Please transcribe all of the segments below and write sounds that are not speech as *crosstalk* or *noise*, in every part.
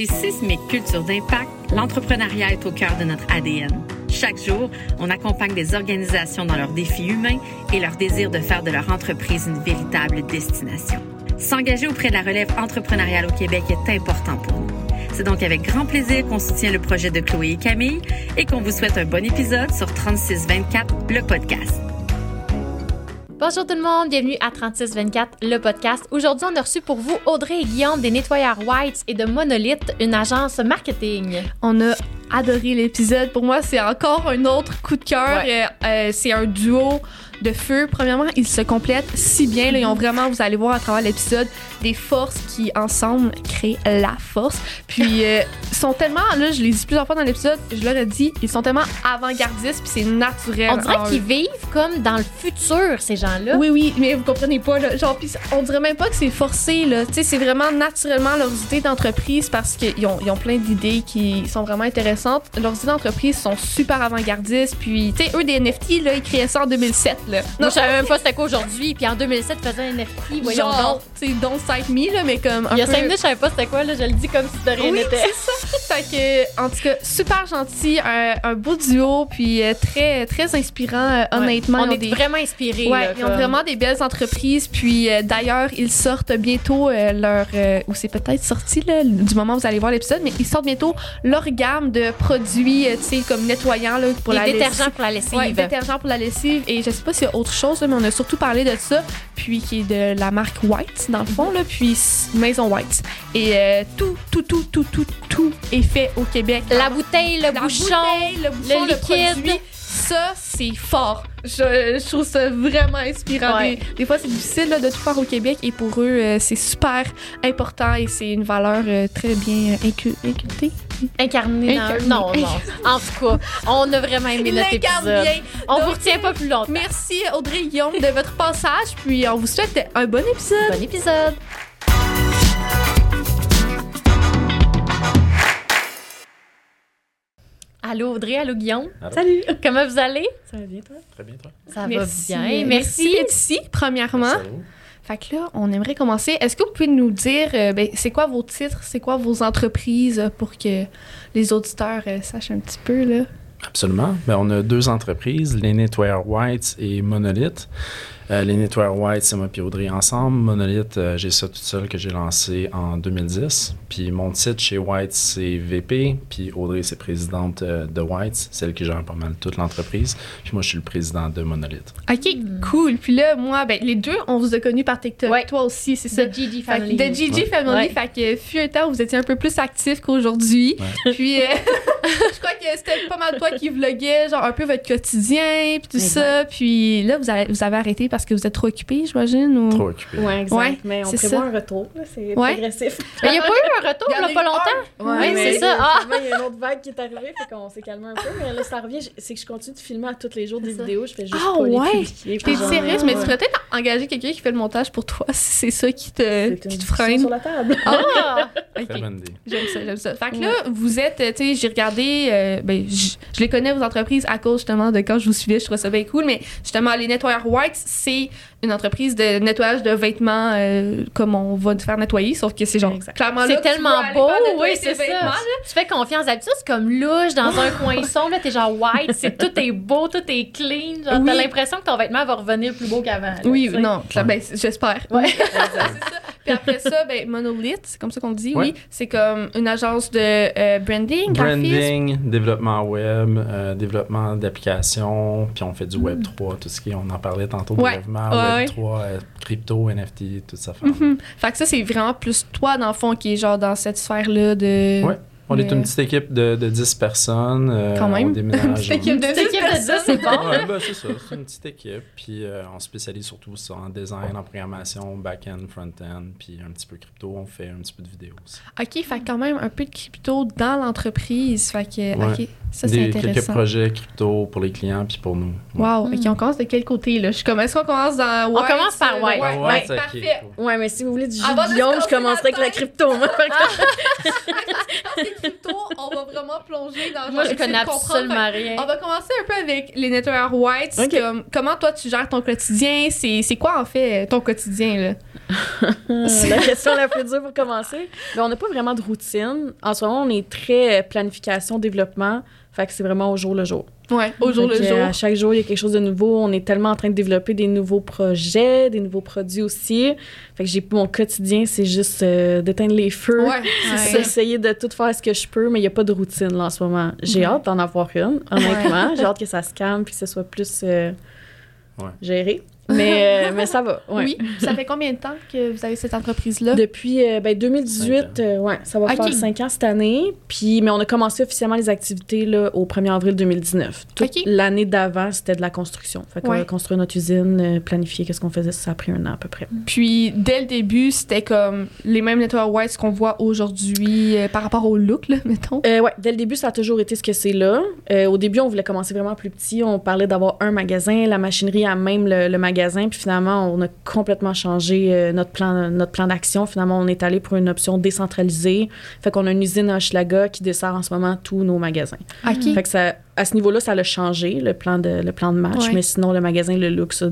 Chez Sismic Culture d'Impact, l'entrepreneuriat est au cœur de notre ADN. Chaque jour, on accompagne des organisations dans leurs défis humains et leur désir de faire de leur entreprise une véritable destination. S'engager auprès de la relève entrepreneuriale au Québec est important pour nous. C'est donc avec grand plaisir qu'on soutient le projet de Chloé et Camille et qu'on vous souhaite un bon épisode sur 3624, le podcast. Bonjour tout le monde, bienvenue à 3624, le podcast. Aujourd'hui, on a reçu pour vous Audrey et Guillaume des Nettoyeurs Whites et de Monolith, une agence marketing. On a adoré l'épisode. Pour moi, c'est encore un autre coup de cœur. Ouais. Euh, euh, c'est un duo de feu. Premièrement, ils se complètent si bien. Là, ils ont vraiment, vous allez voir à travers l'épisode, des forces qui, ensemble, créent la force. Puis, euh, ils sont tellement, là, je l'ai dit plusieurs fois dans l'épisode, je leur ai dit, ils sont tellement avant-gardistes, puis c'est naturel. On dirait en qu'ils eux. vivent comme dans le futur, ces gens-là. Oui, oui, mais vous comprenez pas, là. Genre, pis on dirait même pas que c'est forcé, là. Tu sais, c'est vraiment naturellement leurs idées d'entreprise parce qu'ils ont, ils ont plein d'idées qui sont vraiment intéressantes. Leurs idées d'entreprise sont super avant-gardistes. Puis, tu sais, eux, des NFT, là, ils créaient ça en 2007, là. Moi, je savais même pas c'était quoi aujourd'hui. Puis en 2007, ils faisaient un NFT. Voyons donc. genre, tu sais, don't me, là, mais comme un Il y a peu... 5 minutes, je savais pas c'était quoi. Là, je le dis comme si de rien Oui, n'était. c'est ça. fait que, en tout cas, super gentil, un, un beau duo, puis euh, très, très inspirant, euh, honnêtement. On est des- vraiment inspirés. Ouais, là, ils ont vraiment des belles entreprises. Puis euh, d'ailleurs, ils sortent bientôt euh, leur. ou c'est peut-être sorti là, du moment où vous allez voir l'épisode, mais ils sortent bientôt leur gamme de produits, tu sais, comme nettoyants là, pour la détergents lessive. pour la lessive. Ouais, détergents pour la lessive. Et je sais pas s'il y a autre chose, là, mais on a surtout parlé de ça. Puis qui est de la marque White, dans le fond, là. Puis s- Maison White. Et euh, tout, tout, tout, tout, tout, tout est fait au Québec. La bouteille, le La bouchon. bouteille, le bouchon, le, produit, ça, c'est fort. Je, je trouve ça vraiment inspirant. Ouais. Des, des fois, c'est difficile là, de tout faire au Québec et pour eux, euh, c'est super important et c'est une valeur euh, très bien incu- incultée. Incarné dans Incarné. Non, non. En tout cas, on a vraiment aimé Il notre l'incarne épisode. bien. On Donc, vous retient pas plus longtemps. Merci Audrey Guillaume de votre passage, puis on vous souhaite un bon épisode. Bon épisode. Allô Audrey, allô Guillaume. Allô. Salut. Comment vous allez? Ça va bien, toi? Très bien, toi. Ça Merci. va bien. Merci Merci. d'être ici, premièrement. Fait que là, on aimerait commencer. Est-ce que vous pouvez nous dire, euh, ben, c'est quoi vos titres, c'est quoi vos entreprises pour que les auditeurs euh, sachent un petit peu, là? Absolument. Ben, on a deux entreprises, les Nettoyeurs White et Monolith. Euh, les Nettoyeurs White, c'est moi et Audrey ensemble. Monolith, euh, j'ai ça tout seul que j'ai lancé en 2010. Puis mon titre chez White, c'est VP. Puis Audrey, c'est présidente euh, de White, celle qui gère pas mal toute l'entreprise. Puis moi, je suis le président de Monolith. OK, cool. Puis là, moi, ben, les deux, on vous a connus par TikTok. Ouais. Toi aussi, c'est ça. The GG Family. de GG Ouais. Family, Ouais. fait que fut un temps où vous étiez un peu plus actif qu'aujourd'hui. Ouais. Puis euh, *laughs* je crois que c'était pas mal toi qui vloguais, genre un peu votre quotidien, puis tout Exact. ça. Puis là, vous avez, vous avez arrêté parce que vous êtes trop occupé, j'imagine? Ou... Trop occupé. Ouais, exact. Ouais, mais on c'est prévoit ça. un retour, c'est Ouais. progressif. Mais il n'y a pas eu un retour, Il y en là, a pas longtemps? Oui, c'est ça. Ah! il y a une autre vague qui est arrivée, fait qu'on s'est calmé un peu. Mais là, ça revient. C'est que je continue de filmer à tous les jours des ça. vidéos. Je fais juste Ah, pas ouais? les publier. T'es sérieuse, mais tu pourrais peut-être engager quelqu'un qui fait le montage pour toi *laughs* si c'est ça qui te, qui te freine. sur la table. Ah! *laughs* Ok. Très bonne idée. J'aime ça, j'aime ça. Fait que là, vous êtes, tu sais, j'ai regardé, euh, ben, je les connais, vos entreprises, à cause justement de quand je vous suivais, je trouvais ça bien cool, mais justement, les nettoyeurs White, c'est une entreprise de nettoyage de vêtements euh, comme on va te faire nettoyer, sauf que c'est genre Exact. clairement C'est tellement aller beau, oui, c'est ça. là. Tu fais confiance. D'habitude, c'est comme louche dans un *laughs* coin sombre. Là, t'es genre white. C'est, tout est beau, tout est clean. Genre, t'as l'impression que ton vêtement va revenir plus beau qu'avant. Oui, non, ben, j'espère. Ouais. *laughs* c'est ça. Puis après ça, ben, Monolith, c'est comme ça qu'on dit, Ouais. oui. C'est comme une agence de euh, branding, graphisme. Branding, développement web, euh, développement d'applications, puis on fait du Web 3, tout ce qui on en parlait tantôt brièvement, Ouais. 3, euh, crypto, NFT, tout ça. Mhm. Fait que ça, c'est vraiment plus toi, dans le fond, qui est genre dans cette sphère-là de. Ouais. On est une petite équipe de, de 10 personnes. euh, Quand même. On déménage. Petite équipe de Petite 10 équipe de personnes. 10, c'est bon. Ouais, ben, c'est ça, c'est une petite équipe. Puis euh, on spécialise surtout ça en design, en programmation, back-end, front-end, puis un petit peu crypto. On fait un petit peu de vidéo aussi. OK, fait quand même un peu de crypto dans l'entreprise. Fait que, Ouais. OK, ça, c'est Des, quelques intéressant. projets crypto pour les clients, puis pour nous. Ouais. Wow, Mm. OK, on commence de quel côté, là? Je commence, est-ce qu'on commence dans White? commence par euh, White. Ouais, parfait. Ouais, mais si vous voulez du jus de je commencerai avec la crypto. moi. *laughs* *laughs* *laughs* on va vraiment plonger dans Moi, je genre, connais de comprendre. absolument rien. On va commencer un peu avec les nettoyeurs white. Ok. Comme, comment toi tu gères ton quotidien? C'est, c'est quoi en fait ton quotidien là? *laughs* la question la plus dure pour commencer. Mais on n'a pas vraiment de routine. En ce moment, on est très euh, planification, développement. Fait que c'est vraiment au jour le jour. Ouais, au jour le jour. À chaque jour, il y a quelque chose de nouveau. On est tellement en train de développer des nouveaux projets, des nouveaux produits aussi. Fait que j'ai mon quotidien, c'est juste euh, d'éteindre les feux. Ouais, *laughs* d'essayer de tout faire ce que je peux, mais il n'y a pas de routine là, en ce moment. J'ai Ouais. hâte d'en avoir une, honnêtement. J'ai hâte que ça se calme puis que ce soit plus euh, Ouais. géré. Mais, euh, mais ça va. ouais. Oui. Ça fait combien de temps que vous avez cette entreprise-là? Depuis euh, ben, 2018, Cinq ans. euh, ouais, ça va Ok. faire 5 ans cette année. Puis, mais on a commencé officiellement les activités là, au 1er avril 2019. Toute Ok. l'année d'avant, c'était de la construction. Fait qu'on Ouais. a construit notre usine, planifié qu'est-ce qu'on faisait. Ça a pris un an à peu près. Puis, dès le début, c'était comme les mêmes Network Whites qu'on voit aujourd'hui euh, par rapport au look, là, *laughs* mettons? Euh, ouais, dès le début, ça a toujours été ce que c'est là. Euh, au début, on voulait commencer vraiment plus petit. On parlait d'avoir un magasin, la machinerie à même le, le magasin. Puis finalement, on a complètement changé euh, notre plan, notre plan d'action. Finalement, on est allé pour une option décentralisée. Fait qu'on a une usine à Hochelaga qui dessert en ce moment tous nos magasins. Fait que ça, à ce niveau-là, ça l'a changé, le plan de, le plan de match. Ouais. Mais sinon, le magasin, le look, ça.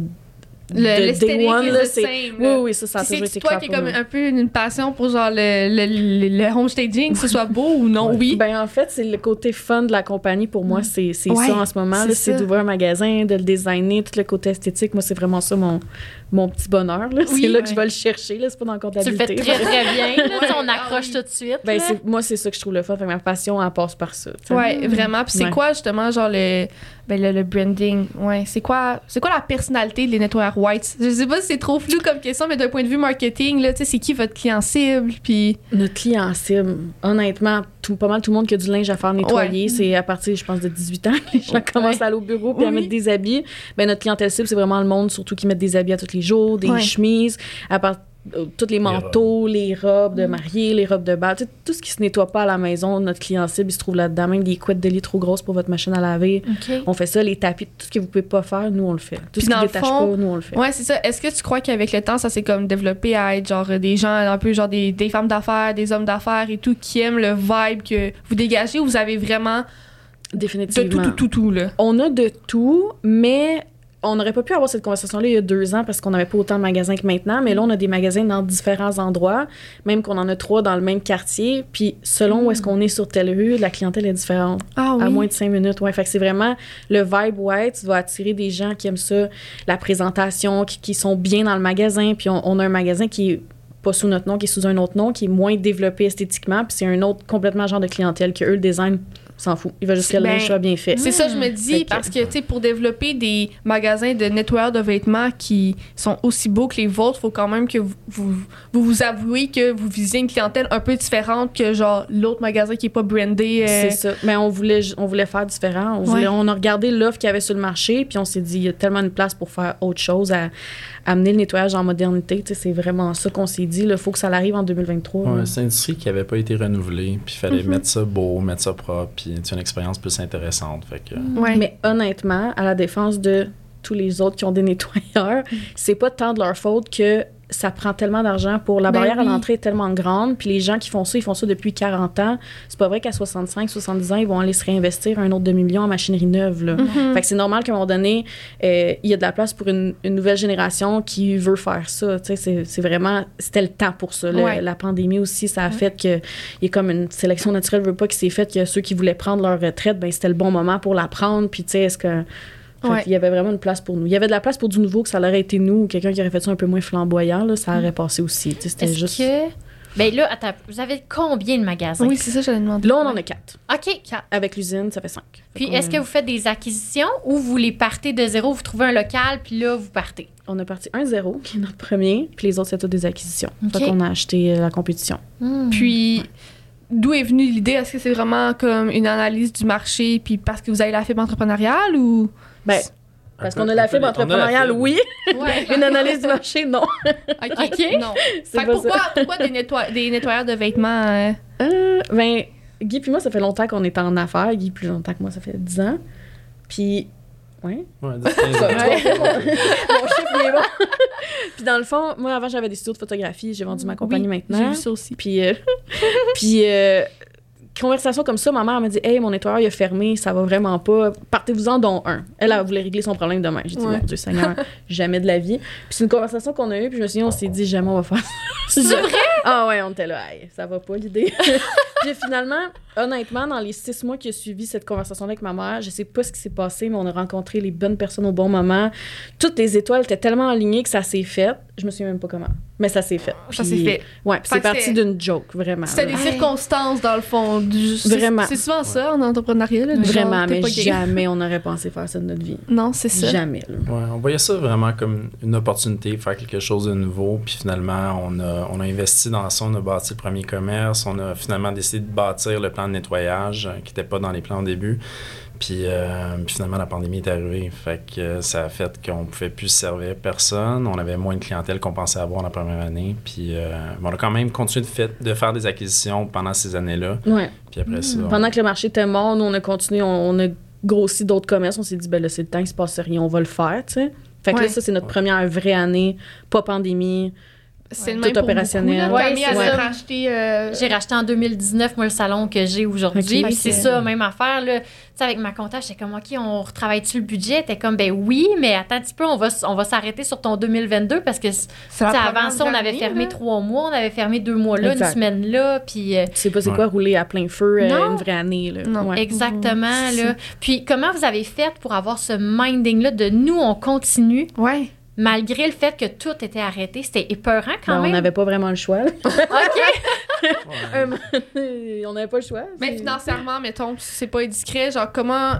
Le- de day l'esthétique one, là, the c'est- same, Oui, oui, ça, ça a toujours c'est été toi clair qui est pour comme un peu une passion pour genre le, le, le, le homestaging, que ce soit beau ou non, Ouais. oui. Ben, en fait, c'est le côté fun de la compagnie. Pour moi, c'est c'est Ouais, ça en ce moment. c'est C'est d'ouvrir un magasin, de le designer, tout le côté esthétique. Moi, c'est vraiment ça mon, mon petit bonheur. là. Oui, c'est là ouais. que je vais le chercher. là. C'est pas dans le Tu le fais très, très bien. là, *laughs* on accroche oui. tout de suite. Ben, c'est- moi, c'est ça que je trouve le fun. Fait que ma passion, elle passe par ça. tu sais. Ouais, vraiment. Puis c'est Ouais. quoi justement genre le ben le, le branding Ouais, c'est quoi c'est quoi la personnalité des nettoyeurs whites? Je sais pas si c'est trop flou comme question mais d'un point de vue marketing là, tu sais c'est qui votre client cible puis Notre client cible, honnêtement, tout, pas mal tout le monde qui a du linge à faire nettoyer, c'est à partir, je pense, de 18 ans que les gens commencent à aller au bureau puis à mettre des habits. Ben, notre clientèle cible, c'est vraiment le monde, surtout qui mettent des habits à tous les jours, des Ouais. chemises, à tous les manteaux, les robes, Mm. de mariée, les robes de bal, tout, tout ce qui se nettoie pas à la maison, notre client cible, il se trouve là-dedans. Même des couettes de lit trop grosses pour votre machine à laver. On fait ça, les tapis, tout ce que vous pouvez pas faire, nous, on le fait. Tout Puis ce qui dans le détache fond, pas, nous, on le fait. Ouais, c'est ça. Est-ce que tu crois qu'avec le temps, ça s'est comme développé à être genre des gens un peu genre des, des femmes d'affaires, des hommes d'affaires et tout qui aiment le vibe que vous dégagez ou vous avez vraiment de Définitivement. tout, tout, tout, tout, là? On a de tout, mais on n'aurait pas pu avoir cette conversation-là il y a deux ans parce qu'on n'avait pas autant de magasins que maintenant. Mais là, on a des magasins dans différents endroits, même qu'on en a trois dans le même quartier. Puis selon où est-ce qu'on est sur telle rue, la clientèle est différente. Ah oui. À moins de cinq minutes, ouais. Fait que c'est vraiment le vibe white va attirer des gens qui aiment ça, la présentation, qui, qui sont bien dans le magasin. Puis on, on a un magasin qui est pas sous notre nom, qui est sous un autre nom, qui est moins développé esthétiquement. Puis c'est un autre complètement genre de clientèle que eux, le design, s'en fout. Il va juste que le linge soit bien fait. C'est ça, je me dis, parce que, tu sais, pour développer des magasins de nettoyeurs de vêtements qui sont aussi beaux que les vôtres, faut quand même que vous vous, vous, vous avouez que vous visez une clientèle un peu différente que, genre, l'autre magasin qui est pas brandé. euh, C'est ça. Mais on voulait, on voulait faire différent. On, voulait- Ouais. on a regardé l'offre qu'il y avait sur le marché, puis on s'est dit, il y a tellement de place pour faire autre chose, à, à amener le nettoyage en modernité. C'est vraiment ça qu'on s'est dit. Il faut que ça arrive en 2023. Ouais, c'est une industrie qui n'avait pas été renouvelée, puis il fallait Mhm. mettre ça beau, mettre ça propre, puis c'est une expérience plus intéressante. Fait que, Ouais. Mais honnêtement, à la défense de tous les autres qui ont des *laughs* nettoyeurs, c'est pas tant de leur faute que ça prend tellement d'argent pour la Ben barrière oui. à l'entrée est tellement grande puis les gens qui font ça ils font ça depuis 40 ans c'est pas vrai qu'à 65 70 ans ils vont aller se réinvestir un autre demi-million en machinerie neuve là. Mhm. Fait que c'est normal qu'à un moment donné, euh, il y a de la place pour une, une nouvelle génération qui veut faire ça. C'est, c'est vraiment, c'était le temps pour ça. Ouais. La pandémie aussi, ça a fait que il y a comme une sélection naturelle, veut pas qui s'est faite que ceux qui voulaient prendre leur retraite, ben c'était le bon moment pour la prendre. Puis tu sais, est-ce que fait Ouais. qu'il y avait vraiment une place pour nous. Il y avait de la place pour du nouveau que ça aurait été nous ou quelqu'un qui aurait fait ça un peu moins flamboyant, là, ça aurait passé aussi. Tu sais, C'était Est-ce juste. que. Ben là, attends, vous avez combien de magasins? Oui, c'est ça, j'allais demander. Là, on en a quatre. OK. Avec l'usine, ça fait cinq. Puis est-ce a- que vous faites des acquisitions ou vous les partez de zéro, vous trouvez un local, puis là, vous partez? On a parti 1-0, qui est notre premier, puis les autres, c'est toutes des acquisitions. Ok. Fait qu'on a acheté euh, la compétition. Puis, d'où est venue l'idée? Est-ce que c'est vraiment comme une analyse du marché, puis parce que vous avez la fibre entrepreneuriale ou? Ben, parce qu'on a la fibre entrepreneuriale, oui. Ouais. *laughs* Une analyse du marché, non. *laughs* OK. Non. C'est Fait pourquoi, pourquoi des, nettoy- des nettoyeurs de vêtements? euh, Euh, ben, Guy puis moi, ça fait longtemps qu'on est en affaires. Guy plus longtemps que moi, ça fait 10 ans. Puis, ouais. ouais, 10, 15 ans. *laughs* Ouais. Mon chiffre, est bon. puis dans le fond, moi, avant, j'avais des studios de photographie. J'ai vendu ma compagnie oui, J'ai maintenant. vu ça aussi. Puis, euh, puis euh, conversation comme ça, ma mère m'a dit Hey, mon nettoyeur, il a fermé, ça va vraiment pas. Partez-vous-en, dont un. Elle, elle voulait régler son problème demain. J'ai dit Ouais. Mon Dieu Seigneur, *laughs* jamais de la vie. Puis c'est une conversation qu'on a eue, puis je me suis dit On s'est dit Jamais on va faire ça. *laughs* C'est vrai? Ah ouais, on était là, Hey, ça va pas l'idée. *laughs* puis finalement, honnêtement, dans les six mois qui ont suivi cette conversation avec ma mère, je sais pas ce qui s'est passé, mais on a rencontré les bonnes personnes au bon moment. Toutes les étoiles étaient tellement alignées que ça s'est fait. Je me souviens même pas comment, mais ça s'est fait. Ça s'est fait. Ouais, c'est parti d'une joke, vraiment. C'était des circonstances, dans le fond. Du... Vraiment. C'est souvent ça en entrepreneuriat. Là, Vraiment, genre, mais pas gay. jamais on aurait pensé faire ça de notre vie. Non, c'est ça. Jamais. là. Ouais, on voyait ça vraiment comme une opportunité faire quelque chose de nouveau. Puis finalement, on a, on a investi dans ça, on a bâti le premier commerce, on a finalement décidé de bâtir le plan de nettoyage euh, qui n'était pas dans les plans au début. Puis, euh, puis finalement, la pandémie est arrivée. Fait que ça a fait qu'on pouvait plus servir personne. On avait moins de clientèle qu'on pensait avoir la première année. Puis euh, on a quand même continué de, fait- de faire des acquisitions pendant ces années-là. Ouais. Puis après ça, on- Pendant que le marché était mort, nous, on a continué, on, on a grossi d'autres commerces. On s'est dit, ben là, c'est le temps, il se passe rien, on va le faire, tu sais. Fait que Ouais. là, ça, c'est notre première vraie année, pas pandémie. C'est Ouais. le même Tout opérationnel. Ouais, euh, J'ai racheté en 2019, moi, le salon que j'ai aujourd'hui. C'est ça, même affaire. Là. Tu sais, avec ma comptable, j'étais comme, OK, on retravaille-tu le budget? T'es comme, ben oui, mais attends un petit peu, on va, on va s'arrêter sur ton 2022 parce que, avant ça, on avait fermé là. trois mois, on avait fermé deux mois là, Exact. une semaine là. Puis euh, Tu sais pas c'est Ouais. quoi rouler à plein feu euh, Non. une vraie année, là. Non. Ouais. exactement. C'est Là. Puis comment vous avez fait pour avoir ce minding-là de nous, on continue, Ouais. Malgré le fait que tout était arrêté? C'était épeurant quand Ben, on même. n'avait pas vraiment le choix. *laughs* OK. on n'avait pas le choix. Mais financièrement, mettons, si c'est pas indiscret, genre, comment...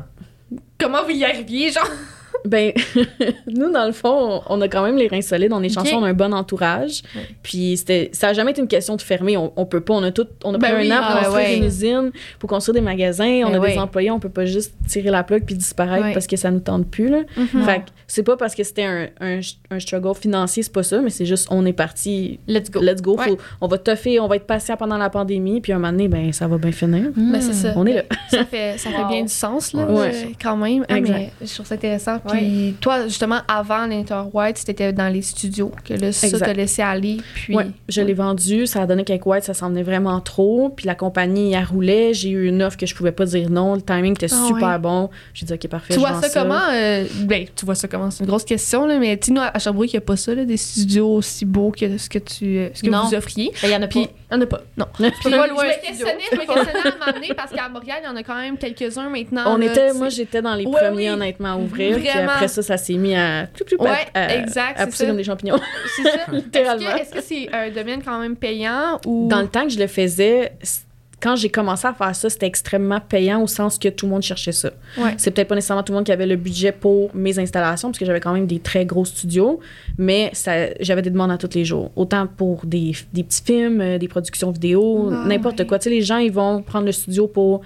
Comment vous y arriviez, genre? *laughs* Ben, *laughs* nous, dans le fond, on a quand même les reins solides. On est chanceux, on a un bon entourage. Ouais. Puis c'était, ça a jamais été une question de fermer. On, on peut pas. On a tout, on a Ben pris oui, un an pour ah construire ouais. une usine, pour construire des magasins. On Ben a ouais. des employés. On peut pas juste tirer la plug puis disparaître parce que ça nous tente plus. Là. Mhm. Fait que c'est pas parce que c'était un, un, un struggle financier, c'est pas ça, mais c'est juste on est parti. Let's go. Let's go. Faut- on va toffer, on va être patient pendant la pandémie, puis un moment donné, ben ça va bien finir. Ben, c'est ça. On est là. Ça fait, ça fait bien du sens, là, quand même. Ah, mais je trouve ça intéressant. Puis toi, justement, avant l'Inter White, c'était dans les studios que là, ça t'a laissé aller. Puis... Ouais, je l'ai vendu, ça a donné qu'avec White, ça s'en venait vraiment trop. Puis la compagnie, elle roulait. J'ai eu une offre que je pouvais pas dire non. Le timing était Ah super ouais. bon. J'ai dit, OK, parfait. Tu vois ça, comment? euh, ben, tu vois ça comment? C'est une grosse question, là, mais tu sais, nous, à Sherbrooke, il n'y a pas ça, là, des studios aussi beaux que ce que, tu, euh, ce que Non. vous offriez. Ben, Il y en a Puis, pas. Il n'y en a pas, non. *laughs* Pas je loin, me questionnais, je me *laughs* questionnais à m'amener parce qu'à Montréal, il y en a quand même quelques-uns maintenant. On là, était, moi, j'étais dans les Ouais, premiers, oui. honnêtement, à ouvrir. Puis après ça, ça s'est mis à, Ouais, à, exact, à c'est pousser ça. comme des champignons. C'est ça. *laughs* Est-ce Littéralement. que est-ce que c'est un domaine quand même payant ou. Dans le temps que je le faisais, quand j'ai commencé à faire ça, c'était extrêmement payant au sens que tout le monde cherchait ça. Ouais. C'est peut-être pas nécessairement tout le monde qui avait le budget pour mes installations, parce que j'avais quand même des très gros studios, mais j'avais des demandes à tous les jours. Autant pour des, des petits films, euh, des productions vidéo, n'importe ouais. quoi. Tu sais, les gens, ils vont prendre le studio pour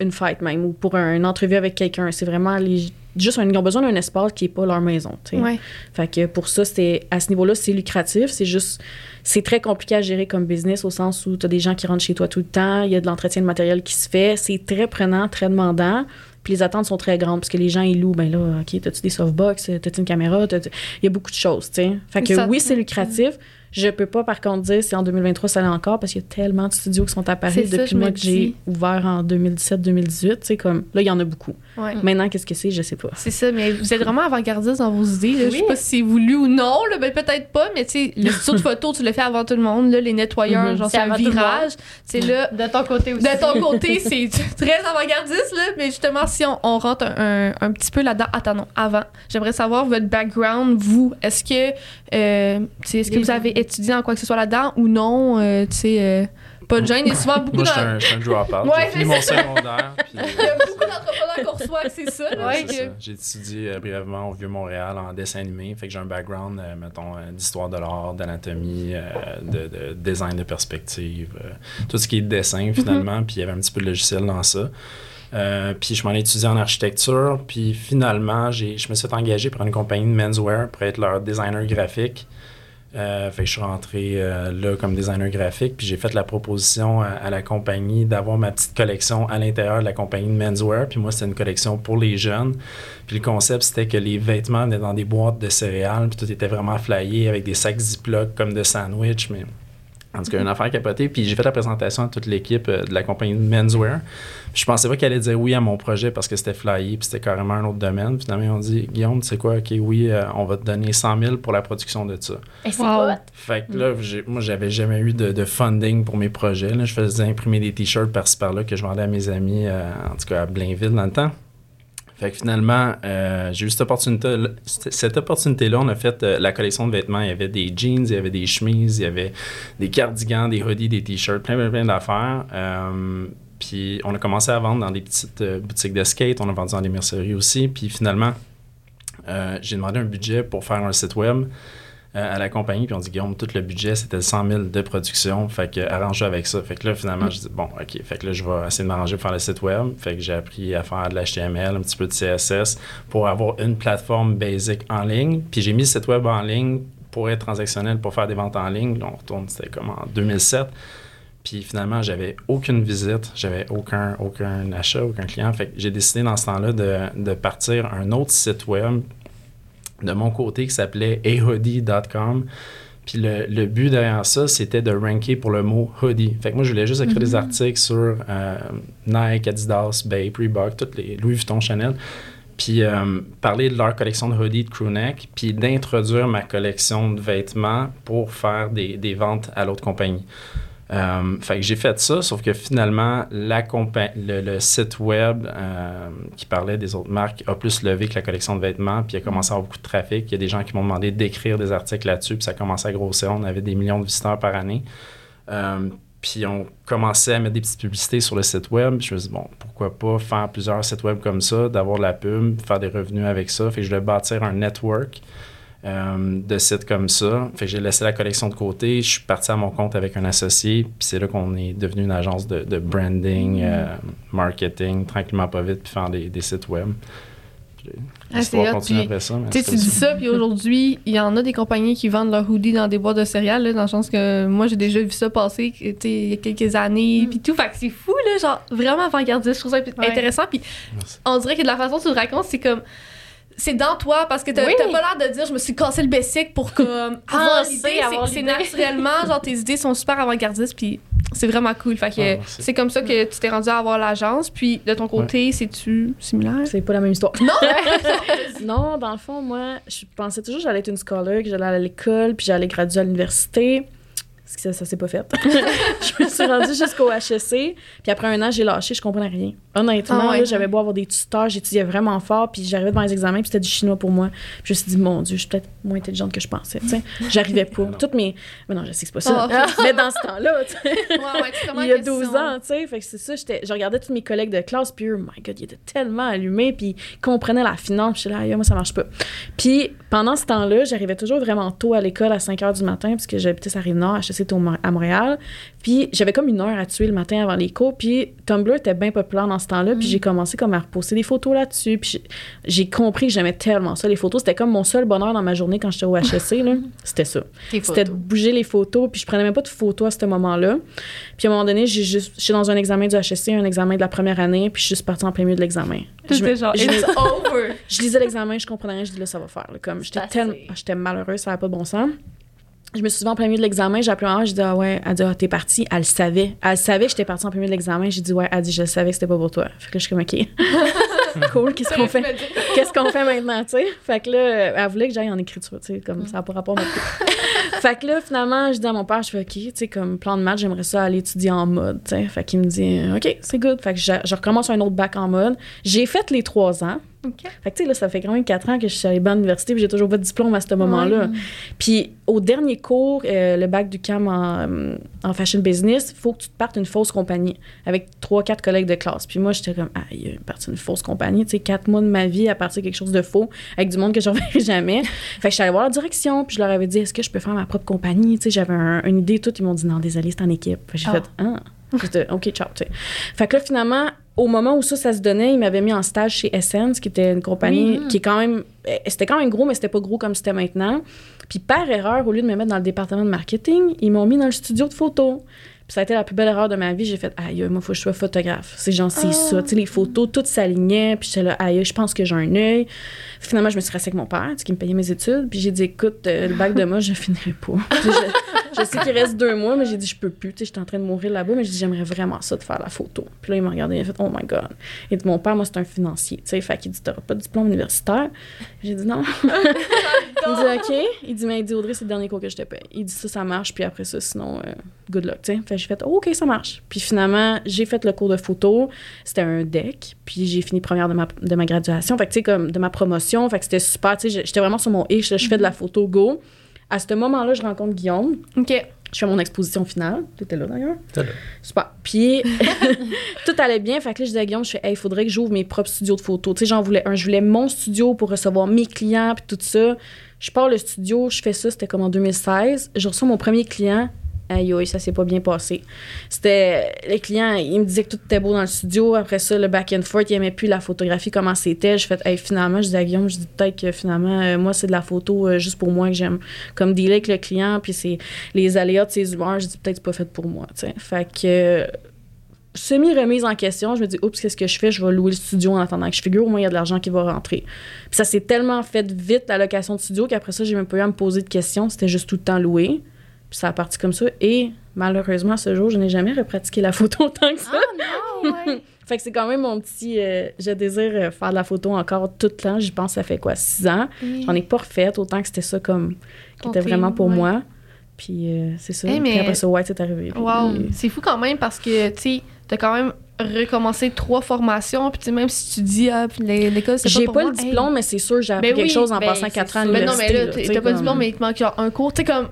une fête même, ou pour un- une entrevue avec quelqu'un. C'est vraiment les, juste ils ont besoin d'un espace qui est pas leur maison. Ouais. Fait que pour ça, c'était à ce niveau-là, c'est lucratif. C'est juste, c'est très compliqué à gérer comme business au sens où tu as des gens qui rentrent chez toi tout le temps, il y a de l'entretien de matériel qui se fait. C'est très prenant, très demandant. Puis les attentes sont très grandes parce que les gens, ils louent. Ben là, OK, t'as-tu des softbox? T'as-tu une caméra? Il y a beaucoup de choses, tu sais. Fait que Ça- oui, c'est lucratif. Je peux pas, par contre, dire si en 2023 ça l'est encore parce qu'il y a tellement de studios qui sont C'est ça, depuis moi que j'ai ouvert en 2017-2018. Tu sais, comme là, il y en a beaucoup. Ouais. Maintenant, qu'est-ce que c'est? Je sais pas. C'est ça, mais vous êtes vraiment avant-gardiste dans vos idées. Là. Je sais Oui. pas si c'est voulu ou non, là, ben, peut-être pas, mais tu sais, le studio de photo, tu le fais avant tout le monde. Là, les nettoyeurs, Mhm. genre, C'est c'est un virage. C'est là. De ton côté aussi. De ton côté, c'est *laughs* très avant-gardiste, là, mais justement, si on, on rentre un, un- un petit peu là-dedans, attends, non, avant, j'aimerais savoir votre background, vous. Est-ce que, euh, est-ce que vous avez étudié en quoi que ce soit là-dedans ou non? euh, tu sais, euh, pas de gêne, il y a souvent beaucoup Moi, je dans- suis un, je suis un drop-out. Ouais, J'ai fini mon secondaire. puis, *laughs* Il y a beaucoup d'entrepreneurs qu'on reçoit, c'est ça. Ouais, que- ça. J'ai étudié euh, brièvement au Vieux-Montréal en dessin animé. Fait que j'ai un background, euh, mettons, euh, d'histoire de l'art, d'anatomie, euh, de, de design de perspective, euh, tout ce qui est dessin finalement. Puis il y avait un petit peu de logiciel dans ça. Euh, puis je m'en ai étudié en architecture. Puis finalement, je me suis engager par une compagnie de menswear pour être leur designer graphique. Euh, fait que je suis rentré euh, là comme designer graphique, puis j'ai fait la proposition à, la compagnie d'avoir ma petite collection à l'intérieur de la compagnie de menswear. Puis moi, c'était une collection pour les jeunes. Puis le concept, c'était que les vêtements venaient dans des boîtes de céréales, puis tout était vraiment flyé avec des sacs Ziploc comme de sandwich, mais En tout cas, une affaire capotée. Puis j'ai fait la présentation à toute l'équipe euh, de la compagnie de Menswear. Puis je pensais pas qu'elle allait dire oui à mon projet parce que c'était flyé, puis c'était carrément un autre domaine. Finalement, ils ont dit Guillaume, tu sais quoi, ok, oui, euh, on va te donner 100 000 pour la production de ça. Et c'est Wow. Fait que là, j'ai- moi, j'avais jamais eu de, de funding pour mes projets. Là. Je faisais imprimer des t-shirts par-ci par-là que je vendais à mes amis, euh, en tout cas à Blainville dans le temps. Fait que finalement, euh, j'ai eu cette opportunité Cette opportunité-là, on a fait euh, la collection de vêtements. Il y avait des jeans, il y avait des chemises, il y avait des cardigans, des hoodies, des t-shirts, plein, plein, plein d'affaires. Euh, puis on a commencé à vendre dans des petites boutiques de skate. On a vendu dans des merceries aussi. Puis finalement, j'ai demandé un budget pour faire un site web à la compagnie, puis on dit Guillaume, tout le budget, c'était 100 000 de production, fait que arrange avec ça. Fait que là, finalement, je dis bon, ok, fait que là, je vais essayer de m'arranger pour faire le site web. Fait que j'ai appris à faire de l'HTML, un petit peu de CSS pour avoir une plateforme basic en ligne. Puis j'ai mis le site web en ligne pour être transactionnel, pour faire des ventes en ligne. On retourne, c'était comme en 2007. Puis finalement, j'avais aucune visite, j'avais aucun, aucun achat, aucun client. Fait que j'ai décidé dans ce temps-là de, de partir un autre site web de mon côté qui s'appelait ahoodie.com. Puis le, le but derrière ça, c'était de ranker pour le mot hoodie. Fait que moi, je voulais juste écrire des articles sur euh, Nike, Adidas, Bape, Reebok, toutes les Louis Vuitton, Chanel. Puis euh, parler de leur collection de hoodies de crewneck, puis d'introduire ma collection de vêtements pour faire des, des ventes à l'autre compagnie. Euh, fait que j'ai fait ça, sauf que finalement, le, site web euh, qui parlait des autres marques a plus levé que la collection de vêtements, puis il a commencé à avoir beaucoup de trafic. Il y a des gens qui m'ont demandé d'écrire des articles là-dessus, puis ça a commencé à grossir. On avait des millions de visiteurs par année. Euh, puis on commençait à mettre des petites publicités sur le site web. Je me suis dit, bon, pourquoi pas faire plusieurs sites web comme ça, d'avoir de la pub, faire des revenus avec ça. Fait que je voulais bâtir un network euh, de sites comme ça. Fait que j'ai laissé la collection de côté. Je suis parti à mon compte avec un associé. Puis c'est là qu'on est devenu une agence de, de branding, euh, marketing, tranquillement pas vite, puis faire des, des sites web. Ah, L'histoire c'est hot, continue après ça. mais Tu dis ça. puis aujourd'hui, il y en a des compagnies qui vendent leurs hoodies dans des boîtes de céréales, là, dans le sens que moi, j'ai déjà vu ça passer, il y a quelques années, puis tout. Fait que c'est fou, là, genre, vraiment avant-gardiste. Je trouve ça Ouais. intéressant, puis on dirait que de la façon dont tu le racontes, c'est comme. C'est dans toi parce que t'as Oui. pas l'air de dire je me suis cassé le bessic pour comme *laughs* avoir Penser, l'idée. avoir C'est- C'est naturellement, genre tes idées sont super avant-gardistes puis c'est vraiment cool. Fait que Ah, c'est comme ça que tu t'es rendu à avoir l'agence. Puis de ton côté, c'est-tu similaire? C'est pas la même histoire. Non! *laughs* Non, dans le fond, moi, je pensais toujours que j'allais être une scholar, que j'allais à l'école, puis j'allais graduer à l'université. Parce que ça, ça s'est pas fait. *laughs* je me suis rendue jusqu'au HEC, puis après un an, j'ai lâché, je comprenais rien. Honnêtement, Ah ouais. là, j'avais beau avoir des tuteurs, j'étudiais vraiment fort, puis j'arrivais devant les examens, puis c'était du chinois pour moi. Puis je me suis dit, mon Dieu, je suis peut-être moins intelligente que je pensais, tu sais. J'arrivais pas. Toutes mes... Mais non, je sais que c'est pas ça. Ah. Mais dans ce temps-là, tu sais, Ouais, ouais, tu comprends il y a la question. 12 ans, tu sais. Fait que c'est ça, j'étais- je regardais tous mes collègues de classe, puis eux, my God, ils étaient tellement allumés, puis ils comprenaient la finance, puis là, moi, ça marche pas. Puis pendant ce temps-là, j'arrivais toujours vraiment tôt à l'école, à 5 h du matin, parce que j'habitais sur Rive-Nord, HEC à Montréal. Puis j'avais comme une heure à tuer le matin avant les cours, puis Tumblr était bien populaire dans ce temps-là, puis j'ai commencé comme à reposter des photos là-dessus, puis j'ai- compris que j'aimais tellement ça, les photos. C'était comme mon seul bonheur dans ma journée quand j'étais au HEC, là. *laughs* C'était ça. C'était de bouger les photos, puis je prenais même pas de photos à ce moment-là. Puis à un moment donné, j'ai juste, j'étais dans un examen du HSC, un examen de la première année, puis je suis juste partie en plein milieu de l'examen. C'était genre, it's *laughs* over. je lisais l'examen, je comprenais rien, je dis là, ça va faire. là. Comme j'étais tellement, j'étais malheureuse, ça n'avait pas de bon sens. Je me suis souvent en plein milieu de l'examen, j'ai appelé ma mère, j'ai dit ah ouais, elle dit ah t'es partie, elle le savait, elle savait que j'étais partie en plein milieu de l'examen, j'ai dit ouais, elle dit je savais que c'était pas pour toi. Fait que je suis comme ok, *laughs* *laughs* cool, qu'est-ce qu'on fait? qu'est-ce qu'on fait maintenant, tu sais? Fait que là, euh, elle voulait que j'aille en écriture, tu sais, comme ça n'a pas rapport plus. *laughs* fait que là, finalement, je dis à mon père, je fais OK, tu sais, comme plan de match, j'aimerais ça aller étudier en mode, tu sais. Fait qu'il me dit OK, c'est good. Fait que je, je recommence un autre bac en mode. J'ai fait les trois ans. Fait que, tu sais, là, ça fait quand même quatre ans que je suis allée à l'université, puis j'ai toujours pas de diplôme à ce moment-là. Puis au dernier cours, euh, le bac du CAM en, euh, en fashion business, il faut que tu te partes une fausse compagnie avec trois, quatre collègues de classe. Puis moi, j'étais comme, aïe, partir une fausse compagnie, tu sais, quatre mois de ma vie à partir de quelque chose de faux avec du monde que je reverrai *laughs* jamais. fait que je suis allée voir la direction, puis je leur avais dit, est-ce que je peux faire ma propre compagnie? Tu sais, j'avais un- une idée, tout. Ils m'ont dit, non, désolé, c'est en équipe. J'ai Ah. fait, ah. J'étais, OK, ciao, tu sais. Fait que là, finalement, au moment où ça, ça se donnait, ils m'avaient mis en stage chez Essence, qui était une compagnie qui est quand même. eh, C'était quand même gros, mais c'était pas gros comme c'était maintenant. Puis par erreur, au lieu de me mettre dans le département de marketing, ils m'ont mis dans le studio de photo. Puis ça a été la plus belle erreur de ma vie. J'ai fait, aïe, moi, faut que je sois photographe. C'est genre, c'est ça. Tu sais, les photos, toutes s'alignaient. Puis j'étais là, aïe, je pense que j'ai un œil. Finalement, je me suis restée avec mon père, tu sais, qui me payait mes études. Puis j'ai dit, écoute, euh, le bac de moi, je finirai pas. Je sais qu'il reste deux mois, mais j'ai dit, je peux plus. Tu sais, j'étais en train de mourir là-bas, mais j'ai dit, j'aimerais vraiment ça de faire la photo. Puis là, il m'a regardé, il a fait, oh my God. Et mon père, moi, c'est un financier. Tu sais, fait qu'il dit, t'auras pas de diplôme universitaire. J'ai dit, non. *laughs* il dit, OK. Il dit, mais il dit, Audrey, c'est le dernier cours que je te paye. Il dit, ça, ça marche, puis après ça, sinon, euh, good luck. Tu sais, fait j'ai fait, oh, OK, ça marche. Puis finalement, j'ai fait le cours de photo. C'était un deck, puis j'ai fini première de ma, de ma graduation. Fait que, tu sais, comme de ma promotion. Fait que c'était super. Tu sais, j'étais vraiment sur mon ish. Je fais de la photo go. À ce moment-là, je rencontre Guillaume. OK. Je fais mon exposition finale. Tu étais là d'ailleurs. Super. Puis *laughs* tout allait bien. Fait que là, je disais à Guillaume, je fais, hey, il faudrait que j'ouvre mes propres studios de photo. Tu sais, j'en voulais un. Je voulais mon studio pour recevoir mes clients, puis tout ça. Je pars le studio, je fais ça, c'était comme en 2016. Je reçois mon premier client. Aïe, aïe, ça s'est pas bien passé. C'était. Les clients, ils me disaient que tout était beau dans le studio. Après ça, le back and forth, ils aimaient plus la photographie, comment c'était. Je fais, finalement, je dis à Guillaume, je dis peut-être que finalement, euh, moi, c'est de la photo euh, juste pour moi que j'aime. Comme dealer avec le client, puis c'est les aléas de ses humeurs, je dis peut-être que c'est pas fait pour moi, tu sais. Fait que. semi-remise en question, je me dis, oups, qu'est-ce que je fais? Je vais louer le studio en attendant que je figure. Au moins, il y a de l'argent qui va rentrer. Puis ça s'est tellement fait vite, la location de studio, qu'après ça, j'ai même pas eu à me poser de questions. C'était juste tout le temps loué. Puis ça a parti comme ça. Et malheureusement, à ce jour, je n'ai jamais repratiqué la photo autant que ça. Ah non, ouais. *laughs* Fait que c'est quand même mon petit. euh, je désire euh, faire de la photo encore tout le temps. J'y pense, ça fait quoi, six ans? J'en ai pas refaite, autant que c'était ça comme. qui était vraiment pour ouais. moi. Puis euh, c'est ça. Hey, Puis mais- après ça, White est arrivé. Puis- Wow. C'est fou quand même parce que, tu sais, t'as quand même recommencé trois formations. Puis, même si tu dis, ah, puis l'é- l'école, c'est pas J'ai pas moi, le hey. diplôme, mais c'est sûr, j'ai appris Ben quelque oui, chose en ben, passant c'est quatre ans à. Mais non, mais là, t'as pas comme- diplôme, mais il te manque genre un cours. Tu sais, comme,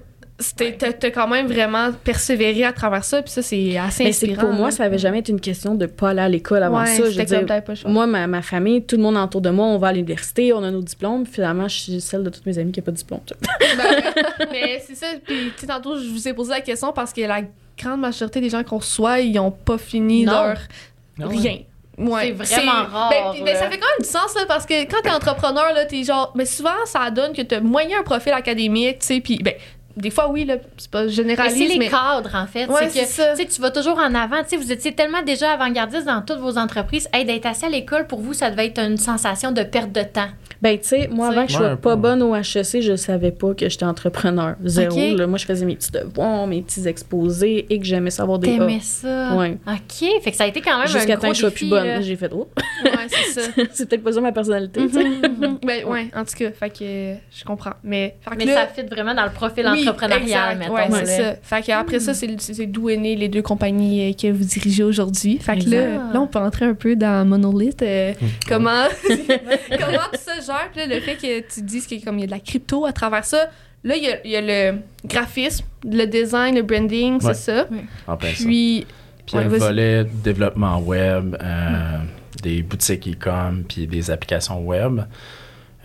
t'as t'as quand même vraiment persévéré à travers ça. Puis ça, c'est assez Mais inspirant. pour moi, ça avait jamais été une question de pas aller à l'école avant Ouais, ça. Je veux dire, pas moi, ma, ma famille, tout le monde autour de moi, on va à l'université, on a nos diplômes. Finalement, je suis celle de toutes mes amies qui n'a pas de diplôme. Ben ouais. mais c'est ça. Puis, tantôt, je vous ai posé la question parce que la grande majorité des gens qu'on reçoit, ils ont pas fini Non. leur ouais. rien. Ouais. C'est vraiment rare, Ben, puis, ben, ça fait quand même du sens, là, parce que quand t'es entrepreneur, là, t'es genre. Mais souvent, ça donne que t'as moyen un profil académique, tu sais, puis, ben, des fois, oui, là, c'est pas Mais généraliste, c'est les mais. cadres, en fait. Ouais, c'est que tu sais, tu vas toujours en avant. Tu sais, vous étiez tellement déjà avant-gardiste dans toutes vos entreprises. Hey, d'être assis à l'école, pour vous, ça devait être une sensation de perte de temps. Ben, tu sais, moi, avant que je sois pas bonne au HEC, je savais pas que j'étais entrepreneur. Zéro. Ok. là. moi, je faisais mes petits devoirs, mes petits exposés et que j'aimais savoir des. T'aimais ça? Ouais. OK. Fait que ça a été quand même un Jusqu'à temps que je sois plus bonne. J'ai fait, oh, Ouais, c'est ça. *laughs* c'est peut-être pas ça ma personnalité. Mhm. *laughs* ben, ouais, en tout cas, fait que je comprends. Mais, fait que Mais là- ça fit vraiment dans le profil Oui, entrepreneurial, mettons. Ouais, c'est ça. Fait que après ça, c'est c'est- d'où est né les deux compagnies euh, que vous dirigez aujourd'hui. Fait que là, là, on peut entrer un peu dans Monolith. euh, comment, *laughs* comment tout ça gère? Puis là, le fait que tu dises qu'il y a comme il y a de la crypto à travers ça. Là, il y a, il y a le graphisme, le design, le branding, Ouais. c'est ça. En plein ça. Puis, Puis il y a Ouais, un volet développement web, euh, des boutiques e-com, puis des applications web.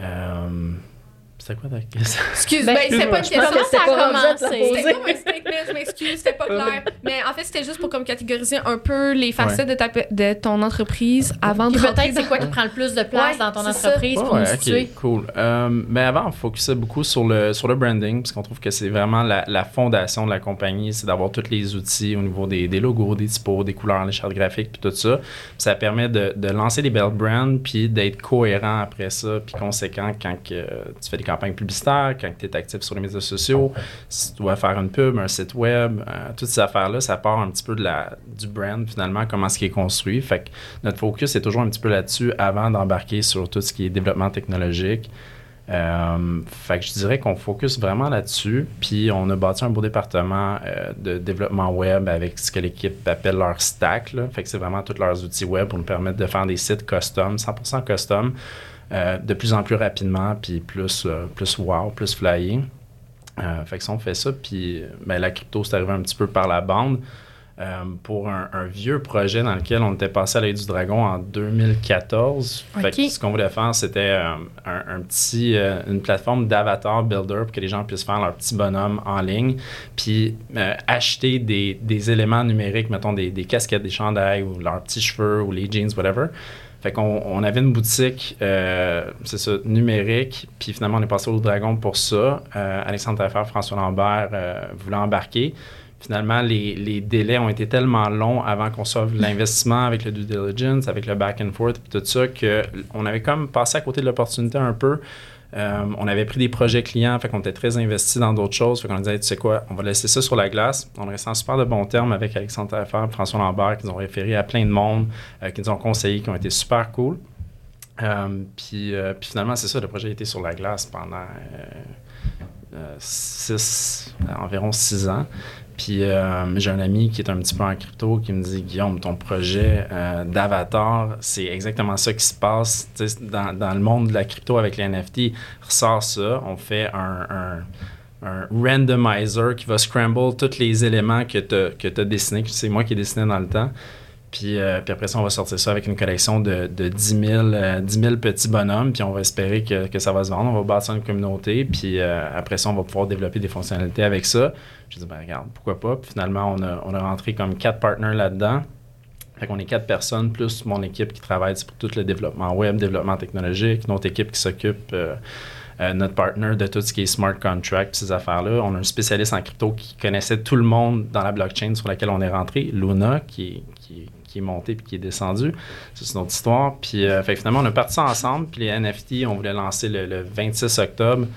Euh, c'est quoi ta question? excuse, *laughs* Ben, ben, c'est pas une question. ça a commencé? C'était comme un statement, je m'excuse, c'était pas clair. Mais en fait, c'était juste pour comme catégoriser un peu les facettes de, ta, de ton entreprise avant de Puis peut-être c'est quoi qui prend le plus de place Ouais, dans ton ça. entreprise pour Ouais, nous situer? cool. Euh, mais avant, on focusait beaucoup sur le, sur le branding, parce qu'on trouve que c'est vraiment la, la fondation de la compagnie, c'est d'avoir tous les outils au niveau des, des logos, des typos, des couleurs, les chartes graphiques, puis tout ça. Puis ça permet de, de lancer des belles brands, puis d'être cohérent après ça, puis conséquent quand que, tu fais des campagnes publicitaires, quand tu es actif sur les médias sociaux, si tu dois faire une pub, un site web, euh, toutes ces affaires-là, ça part un petit peu de la, du brand finalement, comment ce qui est construit. Fait que notre focus est toujours un petit peu là-dessus avant d'embarquer sur tout ce qui est développement technologique. Euh, fait que je dirais qu'on focus vraiment là-dessus. Puis on a bâti un beau département euh, de développement web avec ce que l'équipe appelle leur stack. Fait que c'est vraiment tous leurs outils web pour nous permettre de faire des sites custom, 100% custom, de plus en plus rapidement, puis plus, euh, plus wow, plus flying. Euh, fait que si on fait ça, puis ben, la crypto, c'est arrivé un petit peu par la bande. euh, pour un, un vieux projet dans lequel on était passé à l'œil du dragon en 2014. Fait que ce qu'on voulait faire, c'était euh, un, un petit, euh, une plateforme d'avatar builder pour que les gens puissent faire leur petit bonhomme en ligne, puis euh, acheter des, des éléments numériques, mettons des, des casquettes, des chandails ou leurs petits cheveux ou les jeans, whatever. Fait qu'on on avait une boutique, euh, c'est ça, numérique, puis finalement on est passé au Dragon pour ça. Euh, Alexandre Taillefer, François Lambert euh, voulaient embarquer. Finalement, les, les délais ont été tellement longs avant qu'on sauve *laughs* l'investissement avec le due diligence, avec le back and forth, puis tout ça, qu'on avait comme passé à côté de l'opportunité un peu. Euh, on avait pris des projets clients, fait était très investis dans d'autres choses. Fait disait, tu sais quoi, on va laisser ça sur la glace. On est resté en super de bons termes avec Alexandre Taillefer, François Lambert, qui nous ont référé à plein de monde, euh, qui nous ont conseillé, qui ont été super cool. Euh, puis, finalement, c'est ça, le projet a été sur la glace pendant six, environ six ans. Puis euh, j'ai un ami qui est un petit peu en crypto qui me dit Guillaume, ton projet euh, d'avatar, c'est exactement ça qui se passe dans, dans le monde de la crypto avec les NFT. Ressort ça, on fait un, un- randomizer qui va scramble tous les éléments que tu as dessinés, que c'est moi qui ai dessiné dans le temps. Puis, euh, puis après ça, on va sortir ça avec une collection de, de 10, 000, euh, 10 000 petits bonhommes. Puis on va espérer que, que ça va se vendre. On va bâtir une communauté. Puis euh, après ça, on va pouvoir développer des fonctionnalités avec ça. Je dis, ben regarde, pourquoi pas? Puis finalement, on a, on a rentré comme quatre partners là-dedans. Fait qu'on est quatre personnes, plus mon équipe qui travaille pour tout le développement web, développement technologique, notre équipe qui s'occupe, euh, notre partner de tout ce qui est smart contract, ces affaires-là. On a un spécialiste en crypto qui connaissait tout le monde dans la blockchain sur laquelle on est rentré, Luna, qui qui qui est monté puis qui est descendu. C'est notre histoire. Puis euh, finalement, on a parti ensemble. Puis les NFT, on voulait lancer le, le 26 octobre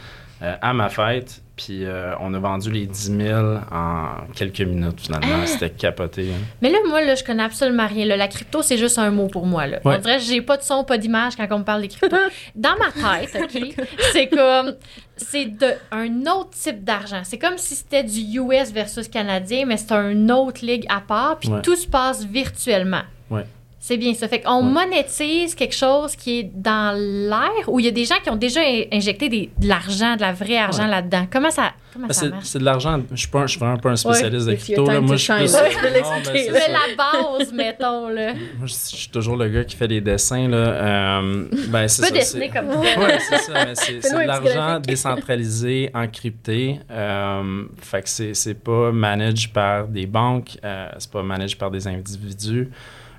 à ma fête. Puis euh, on a vendu les 10 000 en quelques minutes finalement. C'était capoté. hein. Mais là, moi, là, je connais absolument rien. là. La crypto, c'est juste un mot pour moi. Là. Ouais. On dirait que j'ai pas de son, pas d'image quand on me parle des cryptos. *laughs* Dans ma tête, OK, c'est comme... C'est de un autre type d'argent. C'est comme si c'était du US versus canadien, mais c'est un autre ligue à part, puis Ouais. tout se passe virtuellement. Ouais. C'est bien ça. Fait qu'on Ouais. monétise quelque chose qui est dans l'air, où il y a des gens qui ont déjà in- injecté des- de l'argent, de la vraie argent Ouais. là-dedans. Comment ça, comment Ben, ça c'est, marche? c'est de l'argent. Je suis pas, un- je suis vraiment pas un spécialiste de if you crypto. Là. Moi, je suis plus- Ouais, ben, la base, mettons, là. Moi, je, suis toujours le gars qui fait les dessins. Là. Euh, ben, c'est Tu peux ça, dessiner c'est- comme. *laughs* Ouais, c'est ça. mais c'est, de l'argent décentralisé, encrypté. Euh, fait que c'est, c'est pas managé par des banques, euh, c'est pas managé par des individus.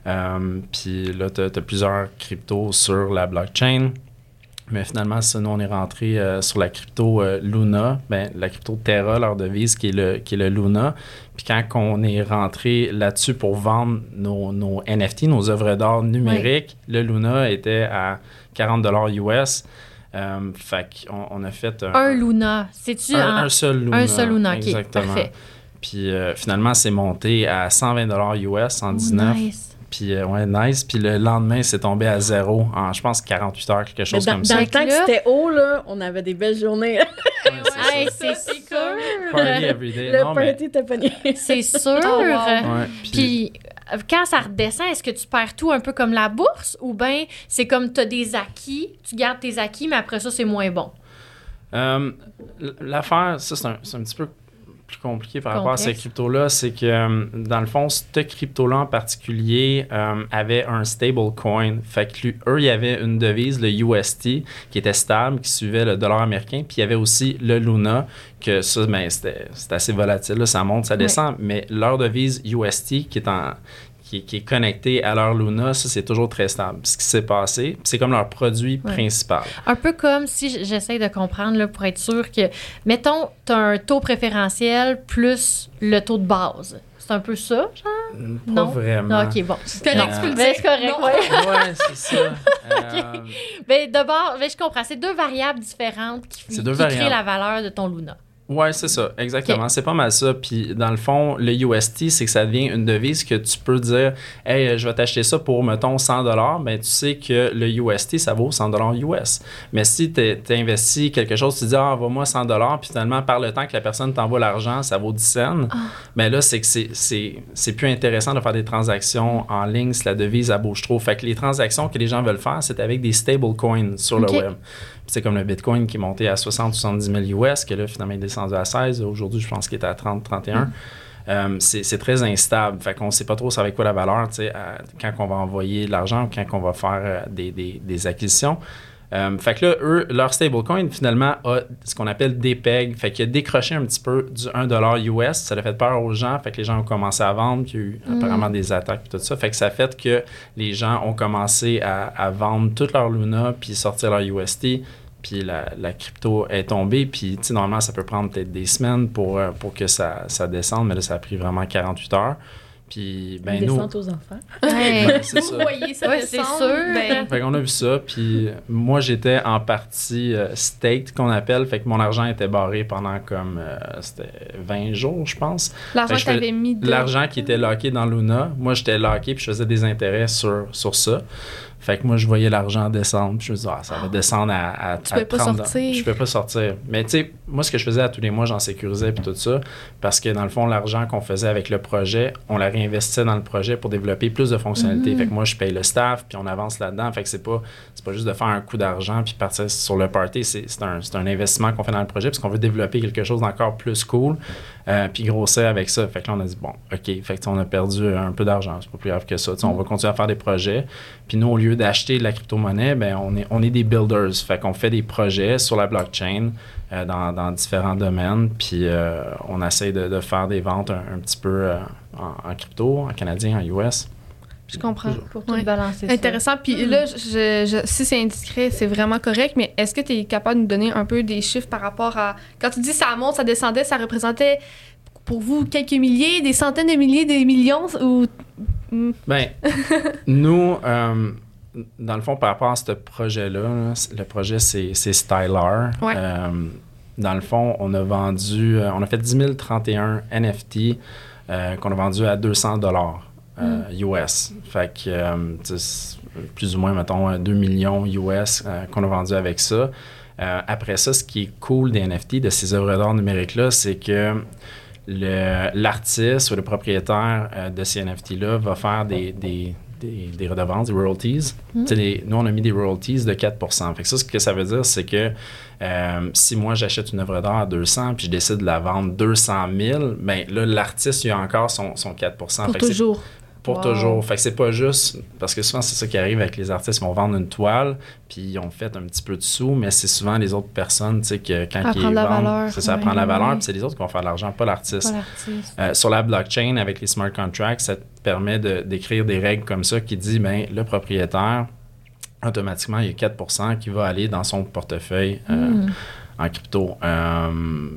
Euh, Puis là, tu as plusieurs cryptos sur la blockchain. Mais finalement, nous, on est rentré euh, sur la crypto euh, Luna, ben, la crypto Terra, leur devise, qui est le, qui est le Luna. Puis quand on est rentré là-dessus pour vendre nos, nos NFT, nos œuvres d'art numériques, le Luna était à 40 US. Euh, fait qu'on on a fait un, Un Luna. C'est-tu un, seul Luna. un seul Luna, Exactement. parfait. Puis finalement, c'est monté à 120 US en Oh, 19. nice. Puis euh, ouais, nice. Puis le lendemain, c'est tombé à zéro en, je pense, 48 heures, quelque chose dans, comme dans ça. le temps que c'était haut, là, on avait des belles journées. Ouais, c'est *laughs* sûr. Party every day. Le Non, mais- party était pogné. C'est *laughs* sûr. Oh, wow. Ouais, puis- Puis quand ça redescend, est-ce que tu perds tout un peu comme la bourse ou bien c'est comme tu as des acquis, tu gardes tes acquis, mais après ça, c'est moins bon? Euh, L'affaire, ça, c'est un, c'est un petit peu plus compliqué par rapport à ces cryptos-là. C'est que, euh, dans le fond, ce crypto-là en particulier euh, avait un stablecoin. Fait que lui, eux, il y avait une devise, le UST, qui était stable, qui suivait le dollar américain. Puis il y avait aussi le Luna, que ça, ben, c'était c'était assez volatile. là, ça monte, ça descend. Mais leur devise UST, qui est en qui, qui est connectée à leur Luna, ça, c'est toujours très stable. Ce qui s'est passé, c'est comme leur produit Ouais. principal. Un peu comme si j'essaie de comprendre là, pour être sûr que, mettons, tu as un taux préférentiel plus le taux de base. C'est un peu ça, genre? Pas Non? vraiment. Ah, ok, bon. C'est correct, Euh, tu peux le Ben, dire. c'est correct, Non. ouais. c'est ça. *laughs* Euh, Ben, d'abord, ben, je comprends. C'est deux variables différentes qui, qui créent la valeur de ton Luna. Ouais, c'est ça, exactement. C'est pas mal ça. Puis, dans le fond, le UST, c'est que ça devient une devise que tu peux dire Hey, euh, je vais t'acheter ça pour, mettons, 100 Ben, tu sais que le UST, ça vaut 100 US. Mais si tu investi quelque chose, tu dis Ah, envoie-moi 100 puis finalement, par le temps que la personne t'envoie l'argent, ça vaut 10 cents. Ah. Mais là, c'est que c'est- c'est c'est plus intéressant de faire des transactions en ligne si la devise elle bouge trop. Fait que les transactions que les gens veulent faire, c'est avec des stablecoins sur le web. C'est comme le Bitcoin qui est monté à 60-70 000 US, que là, finalement, il est descendu à 16. Aujourd'hui, je pense qu'il est à 30-31. Euh, c'est c'est très instable. Fait qu'on sait pas trop ça être quoi la valeur, tu sais, à- quand on va envoyer de l'argent ou quand on va faire euh, des, des- des acquisitions. Euh, fait que là, eux, leur stablecoin, finalement, a ce qu'on appelle des pegs. Fait qu'il a décroché un petit peu du 1$ US. Ça a fait peur aux gens. Fait que les gens ont commencé à vendre. Puis il y a eu apparemment des attaques et tout ça. Fait que ça a fait que les gens ont commencé à, à vendre toute leur Luna puis sortir leur UST. Puis la, la crypto est tombée. Puis, tu sais, normalement, ça peut prendre peut-être des semaines pour, euh, pour que ça, ça descende. Mais là, ça a pris vraiment 48 heures. Puis, Une ben nous, descente aux. Ouais. *laughs* Ben, c'est ça. Voyez ça Ouais, c'est descendre, sûr. ben, Fait qu'on a vu ça, puis moi j'étais en partie euh, state qu'on appelle, fait que mon argent était barré pendant comme euh, c'était 20 jours, je pense. L'argent que t'avais mis de... L'argent qui était locké dans Luna, moi j'étais locké puis je faisais des intérêts sur, sur ça. Fait que moi je voyais l'argent descendre, puis je me disais ah, ça va descendre à, à Tu à pas 30 sortir. Je pouvais pas sortir. Mais tu sais, moi ce que je faisais à tous les mois, j'en sécurisais puis tout ça parce que dans le fond l'argent qu'on faisait avec le projet, on la réinvestissait dans le projet pour développer plus de fonctionnalités. Mm. Fait que moi je paye le staff puis on avance là-dedans. Fait que c'est pas pas juste de faire un coup d'argent puis partir sur le party, c'est un, un investissement qu'on fait dans le projet parce qu'on veut développer quelque chose d'encore plus cool euh, puis grossir avec ça. Fait que là on a dit bon, OK, fait que on a perdu un peu d'argent, c'est pas plus grave que ça. On va continuer à faire des projets. Puis nous au lieu d'acheter de la crypto-monnaie, ben on est on est des builders. Fait qu'on fait des projets sur la blockchain euh, dans, dans différents domaines. Puis euh, on essaie de, de faire des ventes un, un petit peu euh, en, en crypto, en canadien, en US. Je comprends. Pour tout Ouais. balancer ça. Intéressant. Puis là, je, je- si c'est indiscret, c'est vraiment correct, mais est-ce que tu es capable de nous donner un peu des chiffres par rapport à. Quand tu dis ça monte, ça descendait, ça représentait pour vous quelques milliers, des centaines de milliers, des millions ou. Ben, *laughs* nous, euh, dans le fond, par rapport à ce projet-là, le projet, c'est c'est Stylar. Ouais. Euh, dans le fond, on a vendu, euh, on a fait 10 031 NFT euh, qu'on a vendu à 200 dollars US. Fait que, plus ou moins, mettons, 2 millions US qu'on a vendu avec ça. Euh, après ça, ce qui est cool des NFT, de ces œuvres d'art numériques-là, c'est que l'artiste ou le propriétaire euh, de ces NFT-là va faire des, des, des, des redevances, des royalties. Les- nous, on a mis des royalties de 4 Fait que ça, ce que ça veut dire, c'est que euh, si moi, j'achète une œuvre d'art à 200 puis je décide de la vendre 200 000, ben là, l'artiste, il a encore son, son 4 Pour Fait que toujours. Pour Wow. toujours. Fait que c'est pas juste. Parce que souvent, c'est ça qui arrive avec les artistes. Ils vont vendre une toile, puis ils ont fait un petit peu de sous, mais c'est souvent les autres personnes, tu sais, que quand ils vendent, valeur, c'est ça, ouais, prendre la valeur, puis c'est les autres qui vont faire de l'argent, pas l'artiste. Euh, sur la blockchain, avec les smart contracts, ça te permet de- d'écrire des règles comme ça qui dit, ben, le propriétaire, automatiquement, il y a 4% qui va aller dans son portefeuille euh, Hmm. en crypto. Euh,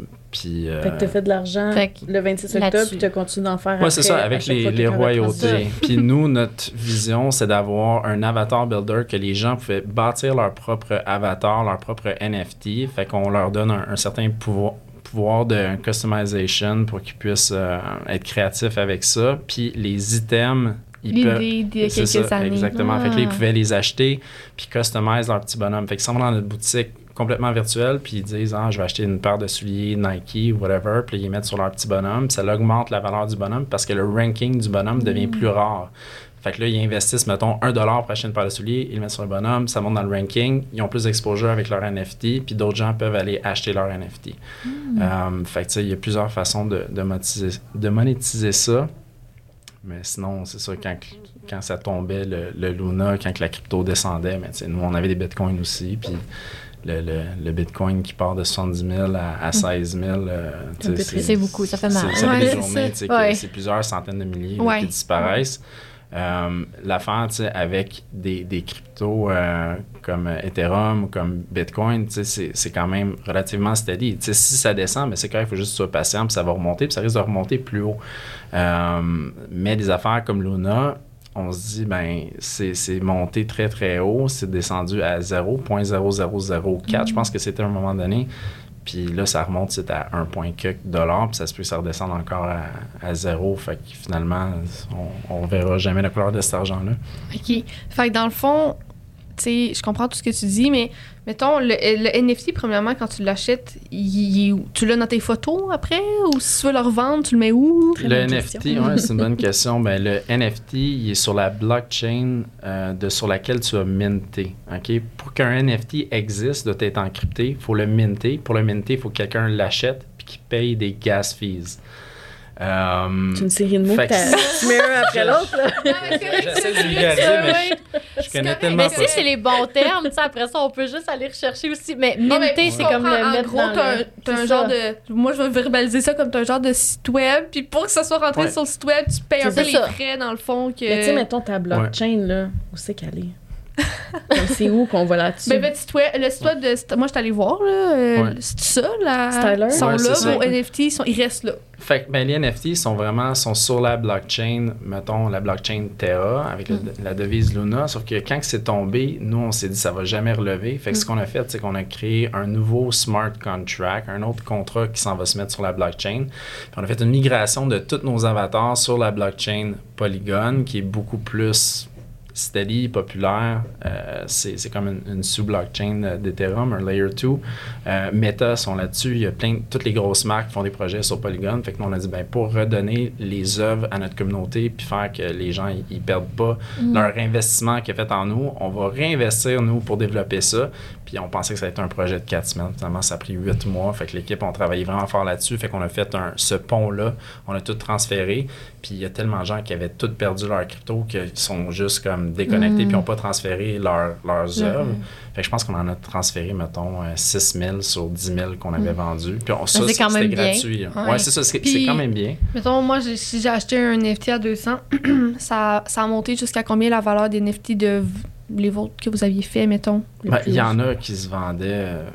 puis, euh, Fait que t'as fait de l'argent que le 26 là-dessus. octobre, puis t'as continué d'en faire Oui, c'est ça, avec les, que va royautés. Puis nous, notre vision, c'est d'avoir un avatar builder que les gens pouvaient bâtir leur propre avatar, leur propre NFT. Fait qu'on leur donne un, un certain pouvoir pouvoir de customization pour qu'ils puissent euh, être créatifs avec ça. Puis les items, ils peuvent... L'idée d'il y a C'est quelques ça, années. Exactement. Fait que là, ils Ah. pouvaient les acheter puis customiser leur petit bonhomme. Fait qu'ils s'en vont dans notre boutique complètement virtuelle puis ils disent ah je vais acheter une paire de souliers Nike ou whatever puis ils les mettent sur leur petit bonhomme puis ça augmente la valeur du bonhomme parce que le ranking du bonhomme devient plus rare. Fait que là, ils investissent, mettons, 1$ pour acheter une paire de souliers, ils le mettent sur le bonhomme, ça monte dans le ranking, ils ont plus d'exposure avec leur NFT, puis d'autres gens peuvent aller acheter leur NFT. Euh, fait que, tu sais, il y a plusieurs façons de, de, monétiser, de monétiser ça. Mais sinon, c'est ça, quand, quand ça tombait, le, le Luna, quand la crypto descendait, mais tu sais, nous, on avait des bitcoins aussi, puis le, le, le bitcoin qui part de 70 000 à, à 16 000, euh, tu sais, peu c'est- beaucoup, ça fait mal. c'est- Ouais, c'est Ouais. plusieurs centaines de milliers là, qui disparaissent. Euh, L'affaire, avec des, des cryptos euh, comme Ethereum ou comme Bitcoin, c'est quand même relativement steady. Si ça descend, mais c'est correct, il faut juste sois patient, puis ça va remonter, puis ça risque de remonter plus haut. Euh, mais des affaires comme Luna, on se dit, ben, c'est monté très, très haut, c'est descendu à 0.0004. Je pense que c'était à un moment donné. Puis là, ça remonte, c'est à 1, quelques dollars, puis ça se peut que ça redescende encore à, zéro. Fait que finalement, on, on verra jamais la couleur de cet argent-là. OK. Fait que dans le fond, sais, je comprends tout ce que tu dis, mais mettons, le, le NFT, premièrement, quand tu l'achètes, tu l'as dans tes photos après? Ou si tu veux le revendre, tu le mets où? Très Le NFT, ouais, c'est une bonne *laughs* question. Ben, le NFT, il est sur la blockchain euh, de, sur laquelle tu as minté. Pour qu'un NFT existe, doit être encrypté, il faut le minter. Pour le minter, il faut que quelqu'un l'achète puis qu'il paye des gas fees. Euh, C'est une série de mots que tu mets un après l'autre. là. J'essaie de vulgariser, mais je, je connais tellement Mais si c'est les bons termes, tu sais, après ça, on peut juste aller rechercher aussi. Mais je c'est comme comprends. le En mettre gros, dans t'as un, genre de. Moi, je vais verbaliser ça comme t'as un genre de site web, puis pour que ça soit rentré sur le site web, tu payes un peu les frais, dans le fond. que Mais tu sais, mettons ta blockchain, là, où c'est qu'elle est? C'est où qu'on va là-dessus? Ben, le site web, le site web de. Moi, je suis allée voir, là. euh, Ouais. C'est ça, là. Styler? Ils sont Ouais, là, vos NFT, ils, sont, ils restent là. Fait que ben, les NFT sont vraiment sont sur la blockchain, mettons la blockchain Terra avec le- la devise Luna. Sauf que quand que c'est tombé, nous on s'est dit ça va jamais relever. Fait que ce qu'on a fait, c'est qu'on a créé un nouveau smart contract, un autre contrat qui s'en va se mettre sur la blockchain. Puis on a fait une migration de tous nos avatars sur la blockchain Polygon, qui est beaucoup plus steady, populaire. Euh, c'est c'est comme une, une sous-blockchain d'Ethereum, un Layer 2. Euh, Meta sont là-dessus. Il y a plein de, toutes les grosses marques qui font des projets sur Polygon. Fait que nous, on a dit, ben, pour redonner les œuvres à notre communauté puis faire que les gens, ils, perdent pas leur investissement qu'ils ont fait en nous, on va réinvestir, nous, pour développer ça. Puis on pensait que ça allait être un projet de quatre semaines. Finalement, ça a pris huit mois. Fait que l'équipe, on travaillé vraiment fort là-dessus. Fait qu'on a fait un, ce pont-là. On a tout transféré. Puis il y a tellement de gens qui avaient tout perdu leur crypto qu'ils sont juste comme déconnectés puis n'ont pas transféré leur- leurs œuvres. Fait que je pense qu'on en a transféré, mettons, euh, 6 000 sur 10 000 qu'on avait vendus. Puis on, ça, c'est quand même bien. gratuit. là. Ouais. Ouais, c'est ça. C'est quand même bien. Mettons, moi, si j'ai acheté un NFT à 200, *clears throat* ça, ça a monté jusqu'à combien la valeur des NFT de les vôtres que vous aviez fait, mettons? Ben? Il y en a qui se vendaient. euh,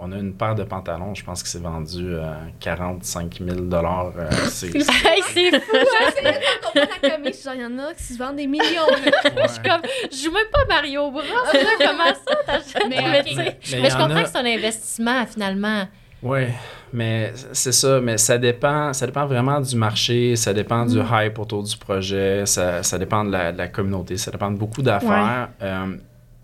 on- a une paire de pantalons, je pense que c'est vendu à 45 000 euh, *laughs* c'est c'est- fou! Il y en a qui se vendent des millions. Je suis comme, je joue même pas à Mario Bros. Comment ça, t'achètes? Mais, Mais, je en comprends a- que c'est un investissement, finalement. Oui, mais c'est ça, mais ça dépend, ça dépend vraiment du marché, ça dépend du hype autour du projet, ça, ça dépend de la, de la communauté, ça dépend de beaucoup d'affaires. Euh,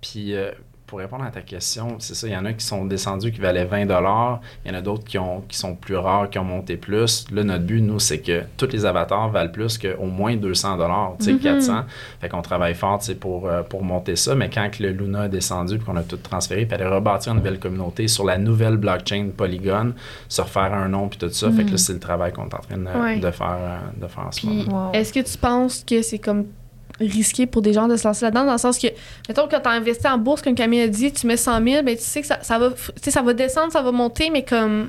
Puis euh, pour répondre à ta question, c'est ça, il y en a qui sont descendus qui valaient 20 il y en a d'autres qui, ont, qui sont plus rares, qui ont monté plus. Là, notre but, nous, c'est que tous les avatars valent plus qu'au moins 200 tu sais, 400. Fait qu'on travaille fort, tu sais, pour, euh, pour monter ça, mais quand que le Luna a descendu puis qu'on a tout transféré, puis aller rebâtir une nouvelle communauté sur la nouvelle blockchain Polygon, se refaire un nom puis tout ça, fait que là, c'est le travail qu'on est en train de, Ouais. de faire, euh, de faire en ce Puis, moment. Wow. est-ce que tu penses que c'est comme risqué pour des gens de se lancer là-dedans, dans le sens que, mettons, quand tu as investi en bourse, comme Camille a dit, tu mets 100 000, ben, tu sais que ça, ça va, ça va descendre, ça va monter, mais comme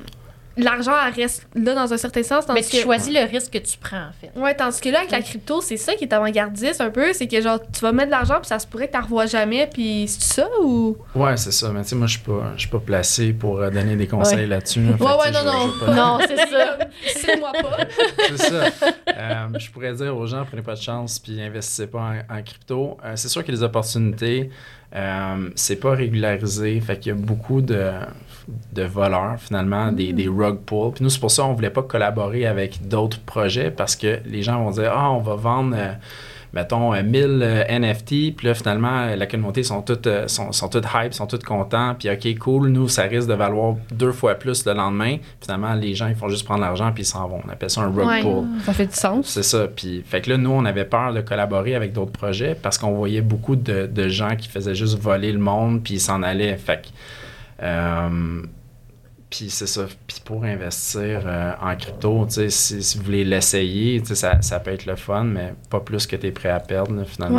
l'argent elle reste là dans un certain sens. Mais tu que, choisis le risque que tu prends, en fait. Ouais, tandis que là, avec la crypto, c'est ça qui est avant-gardiste un peu, c'est que genre, tu vas mettre de l'argent, puis ça se pourrait que tu ne revois jamais, puis c'est ça ou? Ouais, c'est ça. Mais tu sais, moi, je suis pas, je suis pas placé pour euh, donner des conseils Ouais. là-dessus. là. Fait Ouais, ouais, non, non. Non, c'est ça. *laughs* C'est moi pas. *laughs* c'est ça. Euh, je pourrais dire aux gens, prenez pas de chance puis investissez pas en, en crypto. Euh, c'est sûr qu'il y a des opportunités. Euh, c'est pas régularisé. Fait qu'il y a beaucoup de, de voleurs, finalement, des, des rug pulls. Puis nous, c'est pour ça qu'on voulait pas collaborer avec d'autres projets parce que les gens vont dire Ah, on va vendre. euh, mettons, euh, 1000 euh, NFT, puis là, finalement, euh, la communauté sont toutes, euh, sont, sont toutes hype, sont toutes contents, puis OK, cool, nous, ça risque de valoir deux fois plus le lendemain. Finalement, les gens, ils font juste prendre l'argent, puis ils s'en vont. On appelle ça un rug Ouais. pull. Ça fait du sens. C'est ça. Puis, fait que là, nous, on avait peur de collaborer avec d'autres projets parce qu'on voyait beaucoup de, de gens qui faisaient juste voler le monde puis ils s'en allaient. Fait que, euh, puis c'est ça. Puis pour investir euh, en crypto, tu sais, si, si vous voulez l'essayer, tu sais, ça, ça peut être le fun, mais pas plus que tu es prêt à perdre, là, finalement.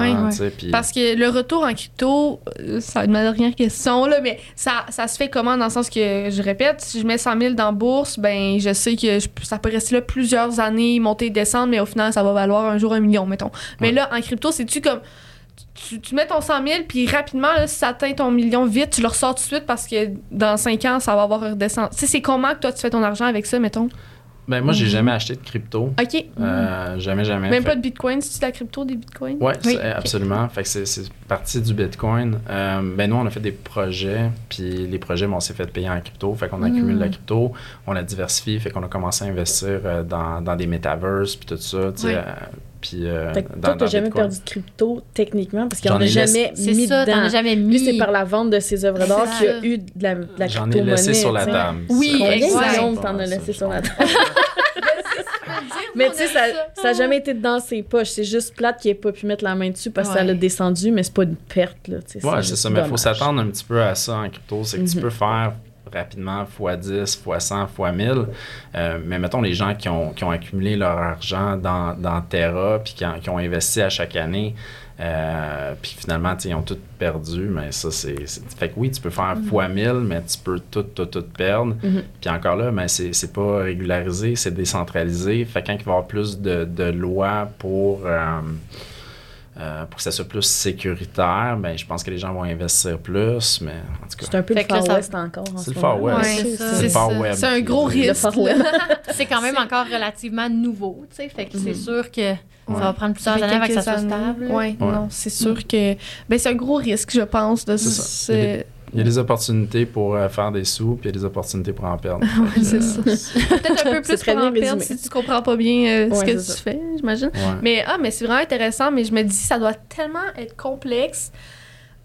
Puis- Parce que le retour en crypto, euh, ça être ma dernière question, là, mais ça, ça se fait comment dans le sens que, je répète, si je mets 100 000 dans bourse, ben je sais que je- ça peut rester là plusieurs années, monter et descendre, mais au final, ça va valoir un jour un million, mettons. Mais Ouais. là, en crypto, c'est-tu comme. Tu, tu mets ton 100 000, puis rapidement, là, si ça atteint ton million vite, tu le ressors tout de suite parce que dans 5 ans, ça va avoir redescendu. Tu sais, c'est comment que toi, tu fais ton argent avec ça, mettons? Ben, moi, j'ai jamais acheté de crypto. OK. Euh, jamais, jamais. Même Fait pas de bitcoin, si tu de la crypto, des bitcoins? Oui, Oui. absolument. Fait que c'est, c'est parti du Bitcoin. Euh, ben nous, on a fait des projets, puis les projets, ben, on s'est fait payer en crypto. Fait qu'on accumule la crypto, on la diversifie, fait qu'on a commencé à investir euh, dans, dans des metaverses, puis tout ça. tu sais, Oui. euh, puis euh, Fait que dans, toi, dans t'as jamais Bitcoin. perdu de crypto, techniquement, parce qu'il J'en en a laissé- jamais C'est mis ça, dedans. jamais mis. Lui, c'est par la vente de ses œuvres d'art qu'il y a eu de la, de la J'en ai laissé sur la table. Oui, Ça, Combien exact. de c'est millions pas t'en as laissé sur la table? *laughs* Mais tu sais, ça n'a jamais été dans ses poches. C'est juste plate qu'il n'ait pas pu mettre la main dessus parce que ça l'a descendu, mais c'est pas une perte. Là, tu sais, Ouais, c'est ça, mais il faut s'attendre un petit peu à ça en crypto. C'est que tu Mhm. peux faire rapidement x10, x100, x1000. Euh, mais mettons les gens qui ont, qui ont accumulé leur argent dans, dans Terra puis qui, ont- qui ont investi à chaque année. euh, puis finalement, ils ont tout perdu, mais ça, c'est. Fait que oui, tu peux faire x 1000, mais tu peux tout, tout, tout perdre. Mhm. Puis encore là, c'est c'est pas régularisé, c'est décentralisé. Fait que quand il va y avoir plus de, de lois pour. euh, euh, pour que ça soit plus sécuritaire, ben, je pense que les gens vont investir plus, mais en tout C'est cas, un peu le Far ça- West encore. en c'est ce le Far. West. Ouais, c'est ça. C'est le Far ça. Web. C'est un gros risque. *laughs* C'est quand même encore relativement nouveau, tu sais. Fait que c'est Mhm. sûr que Ouais. ça va prendre plusieurs années avant que ça soit stable. Ouais. non, c'est sûr que ben, c'est un gros risque, je pense. De C'est Il y a des opportunités pour euh, faire des sous, puis il y a des opportunités pour en perdre. *laughs* Ouais, c'est ça. Euh, Peut-être un peu *laughs* plus pour en perdre si tu comprends pas bien euh, ce que tu ça. fais, j'imagine. ouais. Mais ah, mais c'est vraiment intéressant, mais je me dis ça doit tellement être complexe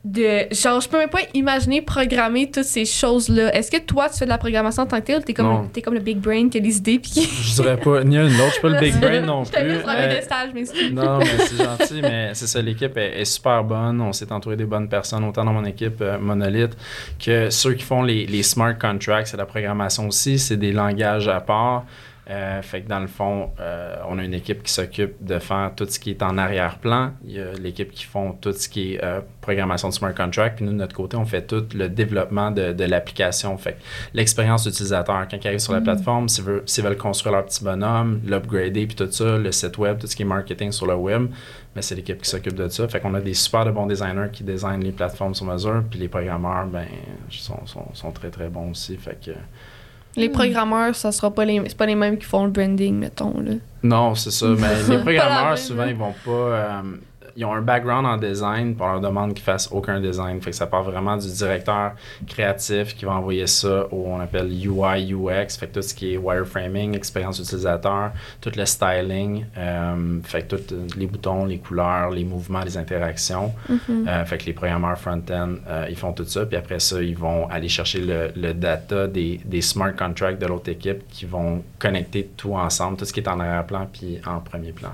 de genre je peux même pas imaginer programmer toutes ces choses-là. Est-ce que toi tu fais de la programmation en tant que tel ou t'es comme t'es comme le big brain qui a les idées puis qui Je dirais pas ni un ni l'autre, je suis pas le *laughs* big brain non Je plus. Euh, des stages, mais c'est- Non, mais c'est gentil, mais c'est ça, l'équipe est, est super bonne. On s'est entouré des bonnes personnes, autant dans mon équipe euh, Monolith que ceux qui font les, les smart contracts, c'est la programmation aussi, c'est des langages à part. Euh, fait que dans le fond, euh, on a une équipe qui s'occupe de faire tout ce qui est en arrière-plan. Il y a l'équipe qui font tout ce qui est euh, programmation de smart contract. Puis nous, de notre côté, on fait tout le développement de, de l'application. Fait que l'expérience utilisateur, quand ils arrivent sur la plateforme, s'ils veulent, construire leur petit bonhomme, l'upgrader, puis tout ça, le site web, tout ce qui est marketing sur le web, mais c'est l'équipe qui s'occupe de ça. Fait qu'on a des super de bons designers qui designent les plateformes sur mesure, puis les programmeurs, ben, sont, sont, sont très, très bons aussi. Fait que... les programmeurs, ça sera pas les c'est pas les mêmes qui font le branding mettons là. Non, c'est ça. Mais les *laughs* programmeurs, souvent, hein? ils vont pas. euh, ils ont un background en design, puis on leur demande qu'ils fassent aucun design. Fait que ça part vraiment du directeur créatif qui va envoyer ça au on appelle UI, UX. Fait que tout ce qui est wireframing, expérience utilisateur, tout le styling, euh, fait que tous les boutons, les couleurs, les mouvements, les interactions. Euh, fait que les programmeurs front-end, euh, ils font tout ça. Puis après ça, ils vont aller chercher le, le data des, des smart contracts de l'autre équipe qui vont connecter tout ensemble, tout ce qui est en arrière-plan puis en premier plan,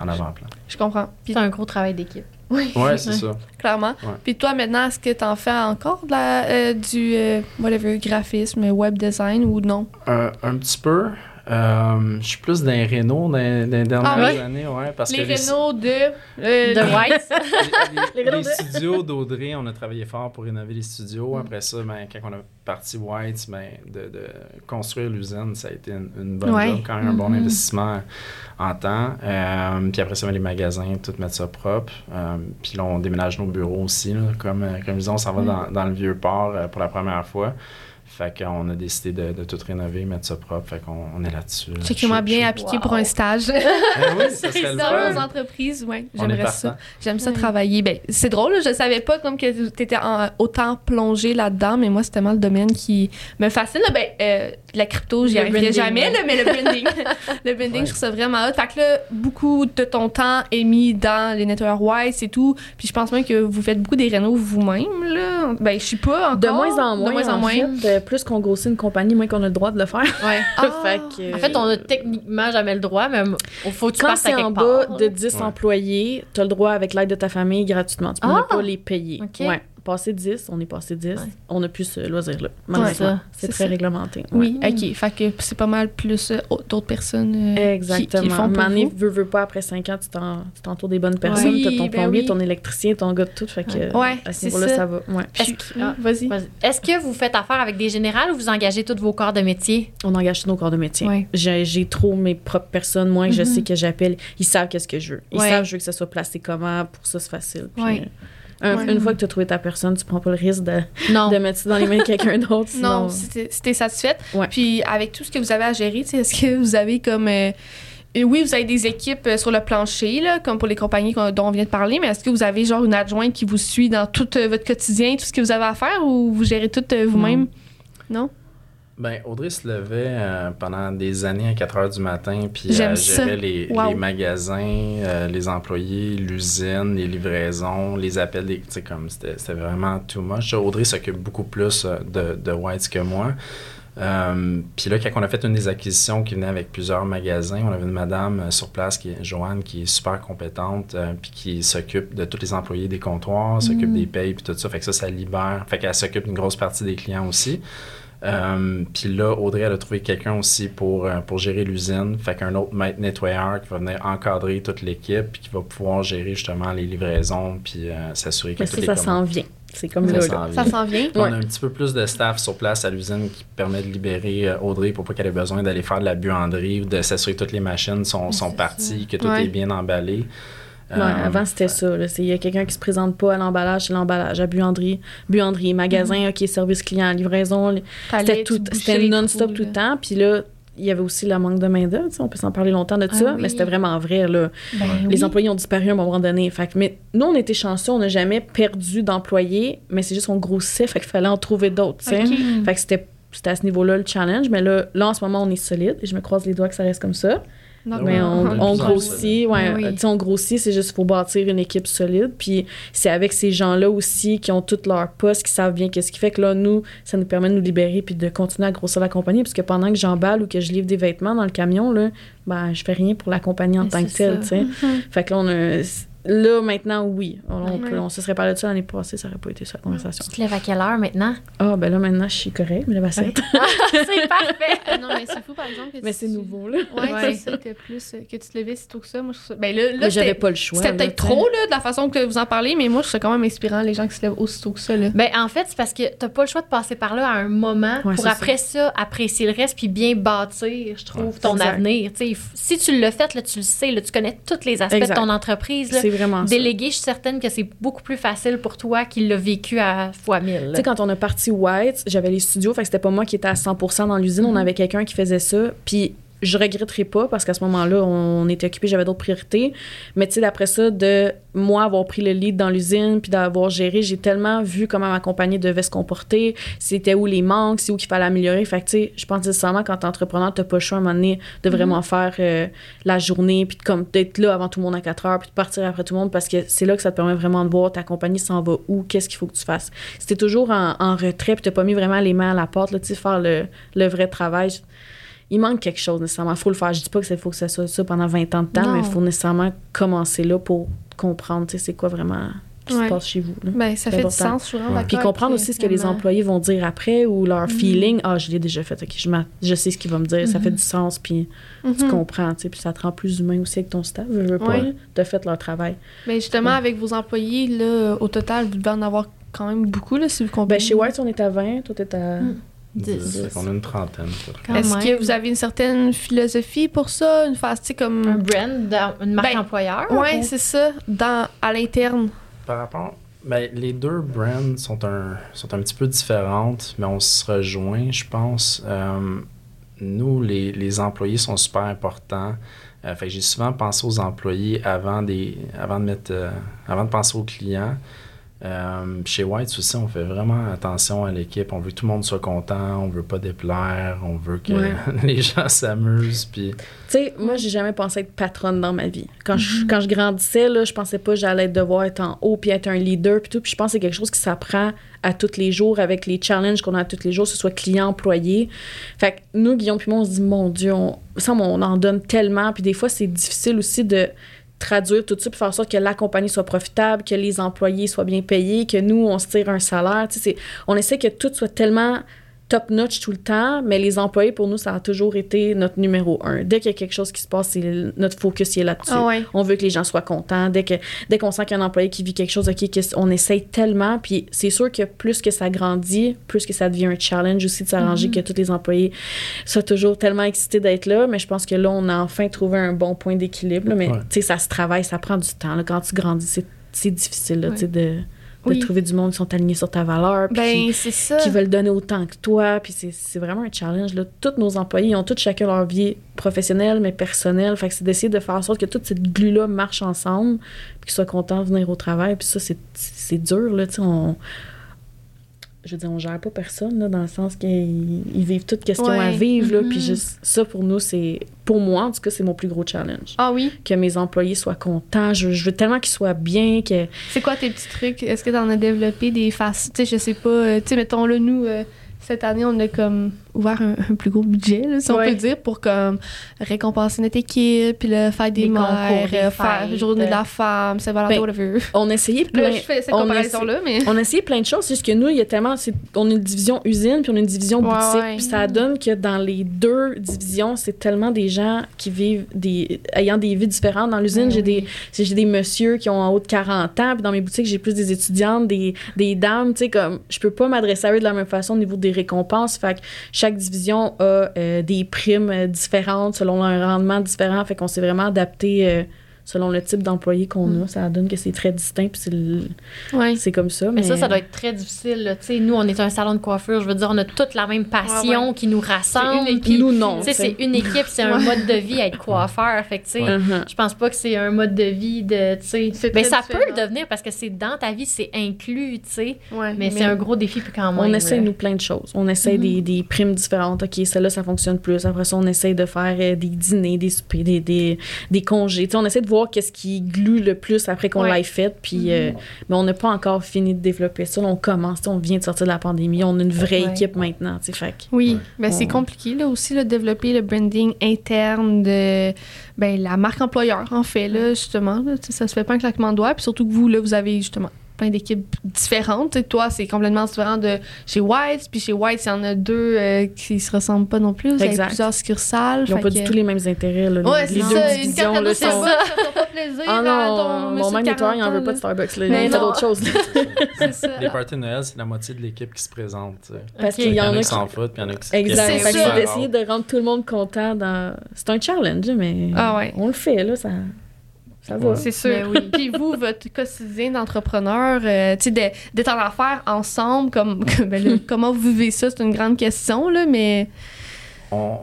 en avant-plan. Je comprends. Puis C'est un gros travail d'équipe. oui, Ouais, *laughs* c'est ça. clairement. Ouais. Puis toi maintenant, est-ce que tu en fais encore de la, euh, du euh, whatever graphisme, web design ou non? Un, un petit peu. Euh, je suis plus dans les Renault dans, dans les dernières Ah ouais? années, ouais, parce Les que les, Renault de euh, De White. *laughs* les- *laughs* Les les studios d'Audrey, on a travaillé fort pour rénover les Mm. studios. Après ça, ben, quand on a parti White, ben, de, de construire l'usine, ça a été une, une bonne Ouais. job, quand même un bon Mhm. investissement en temps. Euh, puis après ça, ben, les magasins, tout mettre ça propre. Euh, puis là, on déménage nos bureaux aussi. là. comme, comme disons, on s'en va dans, dans le vieux port euh, pour la première fois. Fait qu'on a décidé de, de tout rénover, mettre ça propre. Fait qu'on on est là-dessus. là. Check comment Je- bien appliqué Wow. pour un stage. Ah *laughs* oui, ça *laughs* serait le dans fun. les entreprises, est j'aimerais ça. J'aime ça travailler. Ben, c'est drôle, je savais pas comme que tu étais autant plongé là-dedans, mais moi, c'est tellement le domaine qui me fascine. là. Ben, euh, la crypto, j'y arriverai jamais, là, mais le branding, *laughs* le branding, Ouais. je trouve ça vraiment hot. Fait que là, beaucoup de ton temps est mis dans les network wise et tout. Puis je pense même que vous faites beaucoup des rénaux vous-même, là. Ben, je sais pas encore. De moins en moins. De moins en moins. fait, euh, plus qu'on grossit une compagnie, moins qu'on a le droit de le faire. Ouais. *laughs* Fait que, En fait, on a techniquement jamais le droit, mais il faut que tu Quand passes à c'est en bas de 10 Ouais. employés, tu as le droit avec l'aide de ta famille gratuitement. Tu peux Ah! ne pas les payer. Ok. Ouais. Passé 10, on est passé 10, Ouais. on n'a plus ce loisir-là. Ouais. Malheureusement. C'est très ça. réglementé. Oui, ok. Fait que c'est pas mal plus euh, d'autres personnes euh, Exactement. qui, qui font pour vous. veux, veux pas, après 5 ans, tu t'en- tu t'entoures des bonnes personnes. Oui, tu as ton ben plombier, oui. ton électricien, ton gars de tout. Fait que, Ouais, à ce niveau-là, ça. ça. va. Ouais. Est-ce que- ah, Vas-y. Vas-y. Est-ce que vous faites affaire avec des générales ou vous engagez tous vos corps de métier? On engage tous nos corps de métier. Ouais. J'ai trop mes propres personnes. Moi, je Mhm. sais que j'appelle. Ils savent qu'est-ce que je veux. Ils Ouais. savent je veux que ça soit placé comment. Pour ça, c'est facile. Puis, Ouais. euh, un- Ouais. Une fois que tu as trouvé ta personne, tu prends pas le risque de, Non. de mettre ça dans les mains de quelqu'un d'autre. Non, sinon- si t'es si t'es satisfaite. Ouais. Puis avec tout ce que vous avez à gérer, est-ce que vous avez comme. euh, euh, oui, vous avez des équipes euh, sur le plancher, là, comme pour les compagnies dont on vient de parler, mais est-ce que vous avez genre une adjointe qui vous suit dans tout euh, votre quotidien, tout ce que vous avez à faire, ou vous gérez tout euh, vous-même? Non? Ben, Audrey se levait euh, pendant des années à 4 heures du matin, puis elle gérait les, Wow. les magasins, euh, les employés, l'usine, les livraisons, les appels. Tu sais, comme c'était c'était vraiment too much. Audrey s'occupe beaucoup plus euh, de, de Whites que moi. Euh, puis là, quand on a fait une des acquisitions qui venait avec plusieurs magasins, on avait une madame euh, sur place, qui est Joanne, qui est super compétente, puis qui s'occupe de tous les employés des comptoirs, s'occupe des payes, puis tout ça. Fait que ça, ça libère. Fait qu'elle s'occupe d'une grosse partie des clients aussi. Euh, puis là, Audrey, elle a trouvé quelqu'un aussi pour, euh, pour gérer l'usine. Fait qu'un autre maître nettoyeur qui va venir encadrer toute l'équipe, puis qui va pouvoir gérer justement les livraisons, puis euh, s'assurer que Mais tout ça, est ça s'en vient. C'est comme Ça là. s'en. Ça vient. s'en vient? On Ouais. a un petit peu plus de staff sur place à l'usine qui permet de libérer euh, Audrey pour pas qu'elle ait besoin d'aller faire de la buanderie ou de s'assurer que toutes les machines sont, sont parties, que tout Ouais. est bien emballé. Ouais, avant, c'était ça. Il y a quelqu'un qui se présente pas à l'emballage, c'est l'emballage. À buanderie, buanderie, magasin, OK, service client, livraison. C'était non-stop tout le temps. Puis là, il y avait aussi le manque de main-d'œuvre. On peut s'en parler longtemps de Ah ça, oui. mais c'était vraiment vrai. Là. Ben Les oui. employés ont disparu à un moment donné. Fait que, mais nous, on était chanceux, on n'a jamais perdu d'employés, mais c'est juste qu'on grossissait, fait qu'il fallait en trouver d'autres. Fait que c'était c'était à ce niveau-là le challenge, mais là, là, en ce moment, on est solide et je me croise les doigts que ça reste comme ça. Mais on, *laughs* grossit, ouais, Oui. tu sais, on grossit, c'est juste qu'il faut bâtir une équipe solide. Puis c'est avec ces gens-là aussi qui ont tous leurs postes, qui savent bien qu'est-ce qui fait que là, nous, ça nous permet de nous libérer puis de continuer à grossir la compagnie. Parce que pendant que j'emballe ou que je livre des vêtements dans le camion, là, ben, je fais rien pour la compagnie en Mais tant que telle, tu ça. sais. *laughs* Fait que là, on a- Là, maintenant, oui. On, on Ouais. peut- on se serait parlé de ça l'année passée, ça aurait pas été ça la conversation. Tu te lèves à quelle heure maintenant? Ah, ben là, maintenant, je suis correcte, mais la *laughs* bassette. c'est parfait! *laughs* Non, mais c'est fou, par exemple. que mais tu- c'est nouveau, là. Ouais, Ouais. c'est ça, que plus euh, que tu te levais si tôt que ça. Moi, je trouve ça. Ben là, là Mais j'avais pas le choix. c'était peut-être trop, là, de la façon que vous en parlez, mais moi, je trouve ça quand même inspirant, les gens qui se lèvent aussitôt que ça, là. Ben, en fait, c'est parce que t'as pas le choix de passer par là à un moment Ouais, pour après ça. apprécier le reste puis bien bâtir, je trouve, Ouais. ton Exact. avenir. Tu sais, f- si tu l'as fait, là, tu le sais, là, tu connais tous les aspects Exact. de ton entreprise. Vraiment ça. Déléguer, je suis certaine que c'est beaucoup plus facile pour toi qui l'a vécu à fois mille. Tu sais, quand on a parti White, j'avais les studios, fait que c'était pas moi qui étais à 100% dans l'usine, on avait quelqu'un qui faisait ça. Puis je regretterais pas parce qu'à ce moment-là, on était occupé, j'avais d'autres priorités. Mais tu sais, d'après ça, de moi avoir pris le lead dans l'usine puis d'avoir géré, j'ai tellement vu comment ma compagnie devait se comporter, c'était où les manques, c'est où qu'il fallait améliorer. Fait que tu sais, je pense nécessairement quand t'es entrepreneur, t'as pas le choix à un moment donné de vraiment faire euh, la journée puis de, comme d'être là avant tout le monde à 4 heures puis de partir après tout le monde parce que c'est là que ça te permet vraiment de voir ta compagnie s'en va où, qu'est-ce qu'il faut que tu fasses. Si t'es toujours en, en retrait puis t'as pas mis vraiment les mains à la porte, tu sais, faire le, le vrai travail, il manque quelque chose nécessairement. Il faut le faire. Je dis pas que c'est faut que ça soit ça pendant 20 ans de temps, Non. mais il faut nécessairement commencer là pour comprendre, tu sais, c'est quoi vraiment qui Ouais. se passe chez vous. là. Ben, ça fait du sens, Ouais. d'accord. Puis comprendre aussi ce que les employés vont dire après ou leur Mhm. feeling. Ah, je l'ai déjà fait. OK, je, je sais ce qu'il va me dire. Ça fait du sens. Puis tu Mhm. comprends. tu sais, Puis ça te rend plus humain aussi avec ton staff. Je veux pas. Ouais. De fait leur travail. Mais justement, avec vos employés, là, au total, vous devez en avoir quand même beaucoup, là, si vous comptez. Ben, chez White, on est à 20. Toi, t'es à. Qu'on a une trentaine. Est-ce que vous avez une certaine philosophie pour ça? Une phase, tu sais, un comme. brand, une marque Ben, employeur? Ouais, ou- c'est ça, dans, à l'interne. Par rapport. Ben, les deux brands sont un, sont un petit peu différentes, mais on se rejoint, je pense. Euh, nous, les, les employés sont super importants. Euh, fait que j'ai souvent pensé aux employés avant, des, avant, de, mettre, euh, avant de penser aux clients. Euh, chez White aussi, on fait vraiment attention à l'équipe. On veut que tout le monde soit content, on veut pas déplaire, on veut que Ouais. *laughs* les gens s'amusent. Puis Tu sais, moi, j'ai jamais pensé être patronne dans ma vie. Quand, je, quand je grandissais, là, je pensais pas que j'allais devoir être en haut puis être un leader puis tout. Puis je pense que c'est quelque chose qui s'apprend à tous les jours avec les challenges qu'on a à tous les jours, que ce soit client, employé. Fait que nous, Guillaume puis moi, on se dit, mon Dieu, on, ça, on en donne tellement. Puis des fois, c'est difficile aussi de traduire tout ça puis faire en sorte que la compagnie soit profitable, que les employés soient bien payés, que nous, on se tire un salaire. Tu sais, on essaie que tout soit tellement top-notch tout le temps, mais les employés, pour nous, ça a toujours été notre numéro un. Dès qu'il y a quelque chose qui se passe, c'est notre focus il est là-dessus. Ah ouais. On veut que les gens soient contents. Dès que dès qu'on sent qu'il y a un employé qui vit quelque chose, OK, on essaye tellement. Puis c'est sûr que plus que ça grandit, plus que ça devient un challenge aussi de s'arranger que tous les employés soient toujours tellement excités d'être là. Mais je pense que là, on a enfin trouvé un bon point d'équilibre. Mais Ouais. tu sais, ça se travaille, ça prend du temps. là. Quand tu grandis, c'est difficile là, Ouais. Tu de Oui. trouver du monde qui sont alignés sur ta valeur. Ben, c'est ça. qui veulent donner autant que toi. Puis c'est, vraiment un challenge. Là. Tous nos employés, ils ont tous chacun leur vie professionnelle, mais personnelle. Fait que c'est d'essayer de faire en sorte que toute cette glue-là marche ensemble, puis qu'ils soient contents de venir au travail. Puis ça, c'est, dur. Là, tu sais, on... Je veux dire, on gère pas personne, là, dans le sens qu'ils ils vivent tout ce qu'ils ont à vivre. Là. Puis juste, ça, pour nous, c'est... Pour moi, en tout cas, c'est mon plus gros challenge. Ah oui? Que mes employés soient contents. Je, je veux tellement qu'ils soient bien, que... C'est quoi tes petits trucs? Est-ce que tu en as développé des faces? Tu sais, je sais pas. euh, tu sais, mettons là, nous, euh, cette année, on a comme ouvert un, un plus gros budget, là, si on Ouais. peut dire, pour comme récompenser notre équipe, puis le faire des, Des mères, concours, euh, faire fêtes. journée de la femme, Saint-Valentin, Ben, whatever. On a essayé plein... Là, je fais cette on comparaison-là, mais. On a essayé plein de choses, c'est juste que nous, il y a tellement. c'est- On a une division usine, puis on a une division Ouais, boutique. ouais. Puis ça donne que dans les deux divisions, c'est tellement des gens qui vivent des. ayant des vies différentes. Dans l'usine, j'ai oui. des j'ai j'ai des messieurs qui ont en haut de 40 ans, puis dans mes boutiques, j'ai plus des étudiantes, des, des dames. Tu sais, comme. Je peux pas m'adresser à eux de la même façon au niveau des récompenses. Fait que chaque division a euh, des primes euh, différentes selon un rendement différent. Fait qu'on s'est vraiment adapté. Selon le type d'employé qu'on a. Ça donne que c'est très distinct, puis c'est le- Ouais. c'est comme ça. Mais Mais, ça, ça doit être très difficile. sais, nous, on est un salon de coiffure. Je veux dire, on a toute la même passion Ouais, qui nous rassemble. C'est une puis, Nous, non. c'est une équipe, c'est un Ouais. mode de vie être coiffeur. Fait que, tu sais, Mhm. je pense pas que c'est un mode de vie de, tu sais. C'est Ben, ça peut le devenir parce que c'est dans ta vie, c'est inclus, tu sais. Ouais, Mais, c'est un gros défi puis quand même. On essaie, nous, plein de choses. On essaie des, des primes différentes. OK, celle-là, ça fonctionne plus. Après ça, on essaie de faire euh, des dîners, des soupers, des, des, des congés. Tu sais, on essaie de voir qu'est-ce qui glue le plus après qu'on Ouais. l'ait fait. Puis, euh, mais on n'a pas encore fini de développer ça. Là, on commence. On vient de sortir de la pandémie. On a une vraie Ouais. équipe maintenant. Fait Oui, ben c'est compliqué là aussi de développer le branding interne de ben, la marque employeur en fait là justement là, ça se fait pas un claquement de doigts puis surtout que vous là vous avez justement plein d'équipes différentes. Tu sais, toi, c'est complètement différent de chez White. Puis chez White, il y en a deux euh, qui se ressemblent pas non plus. Vous avez Exact. plusieurs succursales. Ils n'ont pas que- du tout les mêmes intérêts. Là, Ouais, les deux ça. Une divisions, carte là, de sont... Ça fera pas plaisir Ah à non, ton mon nettoyeur, il 40 en veut pas de. Starbucks. Là. Mais il fait non. d'autres choses. là. *laughs* C'est ça. Les parties de Noël, c'est la moitié de l'équipe qui se présente. Parce qu'il y en a qui s'en foutent, puis il y en a qui Exact. C'est Fait d'essayer de rendre tout le monde content. Dans... C'est un challenge, mais Ah ouais. on le fait. Là, ça... ça va. Ouais. C'est sûr. Oui. Puis vous, *laughs* votre quotidien d'entrepreneur, euh, tu sais, de- d'être en affaires ensemble, comme, *laughs* ben *laughs* comment vous vivez ça, c'est une grande question, là, mais. On,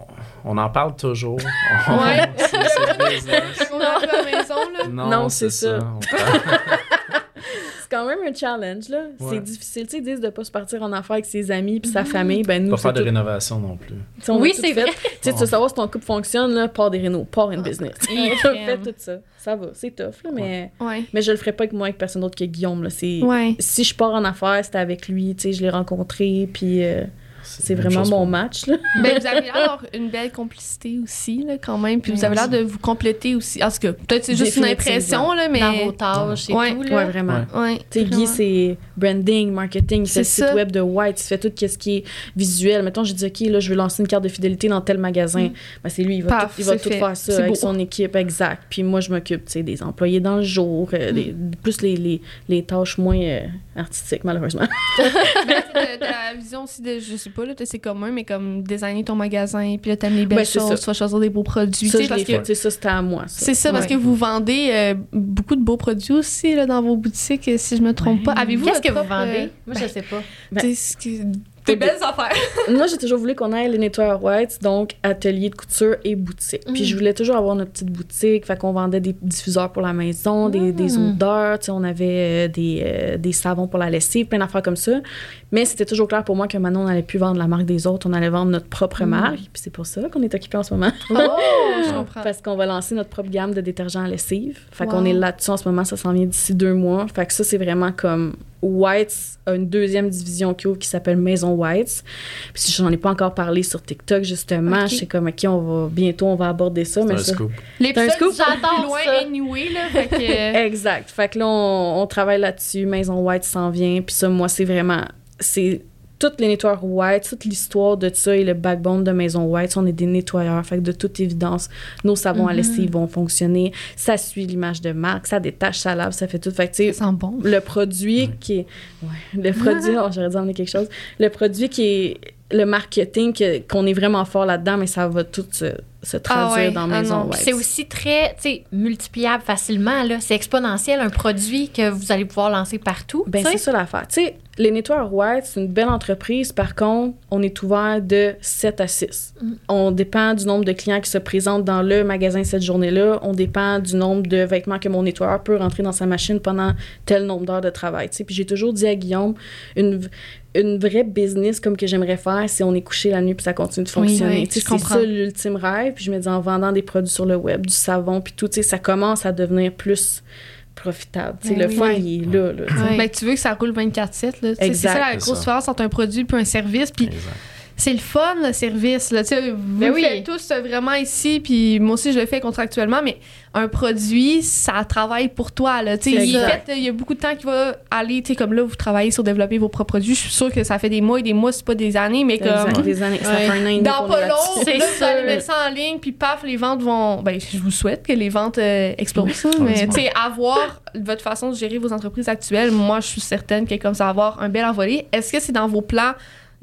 on en parle toujours. Ouais. c'est c'est business. On est un peu à la maison, là. Non, Non, c'est c'est ça. ça. On parle- C'est quand même un challenge, là. Ouais. C'est difficile. Tu sais, ils disent de pas se partir en affaires avec ses amis puis sa famille. Ben, nous, Pas c'est faire de tout- rénovation non plus. Oui, c'est vrai. Tu sais, tu veux savoir si ton couple fonctionne, là, part des rénaux, part une business. *laughs* On crème. fait tout ça. Ça va, c'est tough, là, mais... Ouais. Mais je le ferai pas avec moi, avec personne d'autre que Guillaume, là. C'est... Ouais. Si je pars en affaires, c'était avec lui, tu sais, je l'ai rencontré, puis euh, c'est vraiment mon match, là. *laughs* Ben, vous avez l'air d'avoir une belle complicité aussi, là, quand même. Puis vous avez l'air de vous compléter aussi. En tout cas, peut-être c'est juste une impression, là, mais. Dans vos tâches et Ouais. tout, là. Ouais, vraiment. Ouais. Ouais. Tu sais, Guy, c'est branding, marketing, il fait le C'est site ça. web de White, il fait tout ce qui est visuel. Mettons, j'ai dit, OK, là, je veux lancer une carte de fidélité dans tel magasin. Ben, c'est lui, il va Mm. Paf, tout, il va c'est tout faire ça C'est avec beau. son équipe, exact. Puis moi, je m'occupe, tu sais, des employés dans le jour, euh, Mm. plus les, les, les tâches moins euh, artistiques, malheureusement. *laughs* Ben, *laughs* la vision aussi de, je sais pas, là, c'est commun, mais comme designer ton magasin, puis là, t'aimes les belles Ben, choses, ça. tu vas choisir des beaux produits. ça, parce que ça, c'était à moi. C'est ça, parce Ouais. que vous vendez euh, beaucoup de beaux produits aussi là, dans vos boutiques, si je me trompe pas. Avez-vous Qu'est-ce que vous vendez? euh, Moi, je sais pas. Ben, Des de- belles affaires. *laughs* Moi, j'ai toujours voulu qu'on aille les nettoyeurs White, donc atelier de couture et boutique. Puis Mm. je voulais toujours avoir notre petite boutique, fait qu'on vendait des diffuseurs pour la maison, des, des Mm. odeurs, tu sais, on avait euh, des, euh, des savons pour la lessive, plein d'affaires comme ça. Mais c'était toujours clair pour moi que maintenant, on n'allait plus vendre la marque des autres, on allait vendre notre propre marque. Puis c'est pour ça qu'on est occupé en ce moment. Oh, je *laughs* comprends. Parce qu'on va lancer notre propre gamme de détergents à lessive. Fait Wow. qu'on est là-dessus en ce moment, ça s'en vient d'ici deux mois. Fait que ça, c'est vraiment comme Whites a une deuxième division qui ouvre qui s'appelle Maison Whites. Puis j'en ai pas encore parlé sur TikTok, justement. Je sais comme, OK, on va, bientôt, on va aborder ça. Mais un ça- scoop. L'épisode J'adore loin ça. anyway, là. *laughs* Fait que, Exact. Fait que là, on, on travaille là-dessus. Maison White s'en vient. Puis ça, moi, c'est vraiment. C'est toutes les nettoyeurs White, toute l'histoire de ça et le backbone de Maison White. On est des nettoyeurs. Fait que de toute évidence, nos savons à lessive vont fonctionner. Ça suit l'image de marque. Ça détache, ça lave, ça fait tout. Fait que, tu sais, ça sent bon. le produit qui est. Ouais, le produit, *laughs* oh, j'aurais dû emmener quelque chose. Le produit qui est. Le marketing, que- qu'on est vraiment fort là-dedans, mais ça va tout se, se traduire ouais. dans Ah Maison. White. C'est aussi très, tu sais, multipliable facilement, là. C'est exponentiel, un produit que vous allez pouvoir lancer partout. Ben, c'est ça l'affaire. Tu sais, les nettoyeurs White, c'est une belle entreprise. Par contre, on est ouvert de 7 à 6. Mm. On dépend du nombre de clients qui se présentent dans le magasin cette journée-là. On dépend du nombre de vêtements que mon nettoyeur peut rentrer dans sa machine pendant tel nombre d'heures de travail. Puis j'ai toujours dit à Guillaume, une, une vraie business comme que j'aimerais faire, c'est on est couché la nuit puis ça continue de fonctionner. oui, je c'est ça l'ultime rêve. Puis je me dis, en vendant des produits sur le web, du savon, puis tout, ça commence à devenir plus profitable. Tu sais, Ben le oui. fun, il est là. là. Ben, tu veux que ça roule 24-7, là. Tu sais, C'est ça la grosse différence entre un produit et un service. Puis. C'est le fun, le service. Là. Vous Ben le oui. faites tous euh, vraiment ici, puis moi aussi, je le fais contractuellement, mais un produit, ça travaille pour toi. Là. Tu Il il y a beaucoup de temps qui va aller, tu sais, comme là, vous travaillez sur développer vos propres produits. Je suis sûre que ça fait des mois et des mois, c'est pas des années, mais comme... Des années, ça Ouais. fait un an et Dans pas long, là, vous allez mettre ça en ligne, puis paf, les ventes vont. Ben, je vous souhaite que les ventes euh, explosent. Oui. mais tu sais, avoir votre façon de gérer vos entreprises actuelles, moi, je suis certaine que comme ça va avoir un bel envolé. Est-ce que c'est dans vos plans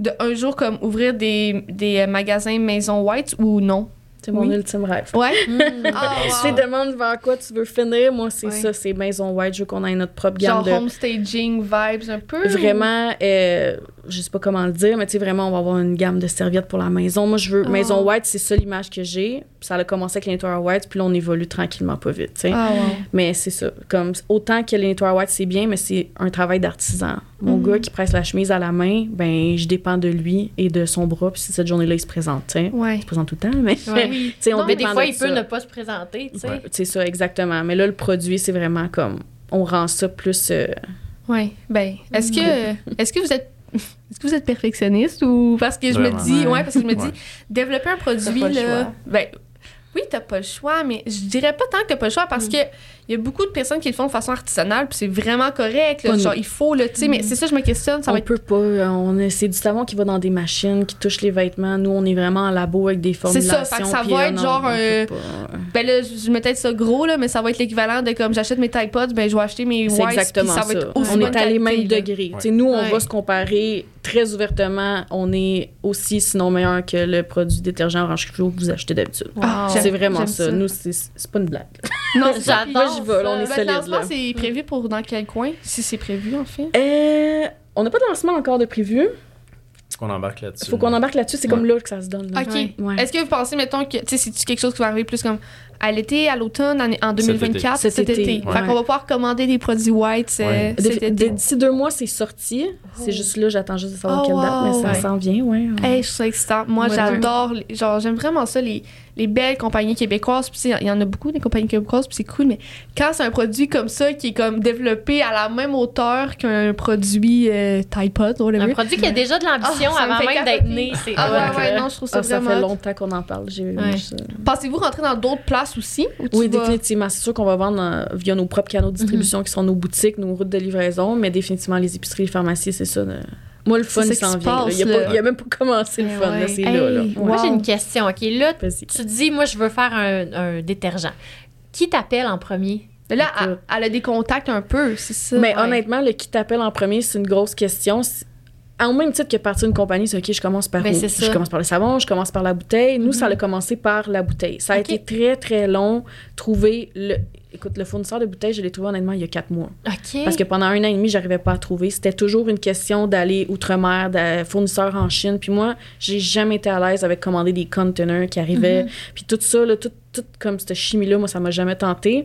de un jour comme ouvrir des, des euh, magasins Maison White ou non? C'est mon Oui. ultime rêve. Ouais? *laughs* Mm. Ah, Si tu wow. demandes vers quoi tu veux finir, moi, c'est Ouais. ça, c'est Maison White. Je veux qu'on ait notre propre gamme Genre de. home staging vibes un peu. Vraiment, euh, je sais pas comment le dire, mais tu sais, vraiment, on va avoir une gamme de serviettes pour la maison. Moi, je veux. Ah. Maison White, c'est ça l'image que j'ai. Ça a commencé avec les Nettoyers White, puis là, on évolue tranquillement, pas vite, tu sais. Ah, wow. Mais c'est ça. Comme, autant que les Nettoyers White, c'est bien, mais c'est un travail d'artisan. Mon Mhm. gars qui presse la chemise à la main, ben, je dépends de lui et de son bras, puis si cette journée-là, il se présente, tu sais. Ouais. Il se présente tout le temps, mais. Ouais. Oui. *laughs* Tu sais, on Non, Mais des fois, de il peut ne pas se présenter, tu sais. Ouais. C'est ça, exactement. Mais là, le produit, c'est vraiment comme. On rend ça plus. euh, Ouais. Ben, est-ce que, est-ce que vous êtes. Est-ce que vous êtes perfectionniste ou parce que je Vraiment. me dis ouais parce que je me dis Ouais. développer un produit là ben oui t'as pas le choix mais je dirais pas tant que t'as pas le choix parce Mm. que il y a beaucoup de personnes qui le font de façon artisanale puis c'est vraiment correct là, genre il faut là tu sais mais c'est ça je me questionne ça on va être peut pas. euh, On est- c'est du savon qui va dans des machines, qui touche les vêtements. Nous, on est vraiment en labo avec des C'est formulations. ça, fait que ça puis, va euh, être non, genre un-. Ben là, je peut-être ça gros, là, mais ça va être l'équivalent de comme j'achète mes Tide Pods, ben je vais acheter mes C'est Wise, exactement ça. ça va être aussi on est à les mêmes degrés. Ouais. Tu sais, Nous, on Ouais. va se comparer très ouvertement. On est aussi, sinon meilleur que le produit détergent orange que vous achetez d'habitude. Ah, Wow. C'est vraiment ça. Nous, c'est c'est pas une blague. Non, *laughs* J'adore On est Ben, le solide. lancement, Là. c'est prévu pour dans quel coin? Si c'est prévu, en fait? Euh, on n'a pas de lancement encore de prévu. Est-ce qu'on embarque là-dessus? Il faut qu'on embarque là-dessus. C'est comme là que ça se donne. là. OK. Ouais. Est-ce que vous pensez, mettons, que, c'est quelque chose qui va arriver plus comme à l'été, à l'automne, en, en 2024, Cet cet, été. été? Ouais. Fait qu'on va pouvoir commander des produits white euh, Ouais. cet D'ici- été. D'ici deux mois, c'est sorti. C'est juste là, j'attends juste de savoir Oh, quelle date, mais ça Ouais. s'en vient, ouais. Hey, je suis excitante. Moi, Ouais, j'adore. Genre, j'aime vraiment ça, les, les belles compagnies québécoises. Puis, il y en a beaucoup, des compagnies québécoises, puis c'est cool. Mais quand c'est un produit comme ça, qui est comme développé à la même hauteur qu'un produit euh, Tide Pod, Un produit qui a déjà de l'ambition Ah, ça avant fait même d'être né, c'est Ah ouais, ouais, non, je trouve ça Ah, ça vraiment. fait hot. longtemps qu'on en parle. J'ai Ouais. ça. Pensez-vous rentrer dans d'autres places aussi? Oui, vas- définitivement. C'est sûr qu'on va vendre euh, via nos propres canaux de distribution qui sont nos boutiques, nos routes de livraison, mais définitivement, les épiceries, les pharmacies, c'est ça. Moi, le fun, s'en se vient. passe, Il a, il a même pas commencé le Eh fun. ouais. C'est Hey, là. là. wow. Moi, j'ai une question. OK, là, tu dis, moi, je veux faire un, un détergent. Qui t'appelle en premier? Là, elle, a des contacts un peu, c'est ça? Mais Ouais. honnêtement, le qui t'appelle en premier, c'est une grosse question. Au même titre que partir d'une compagnie, c'est OK, je commence par Ben, où? Je commence par le savon, je commence par la bouteille. Nous, ça Mhm. a commencé par la bouteille. Ça a été très, très long trouver le. Écoute, le fournisseur de bouteilles, je l'ai trouvé honnêtement il y a quatre mois. OK. Parce que pendant un an et demi, j'arrivais pas à trouver. C'était toujours une question d'aller outre-mer, de fournisseurs en Chine. Puis moi, j'ai jamais été à l'aise avec commander des containers qui arrivaient. Puis tout ça, là, tout, tout comme cette chimie-là, moi, ça m'a jamais tenté.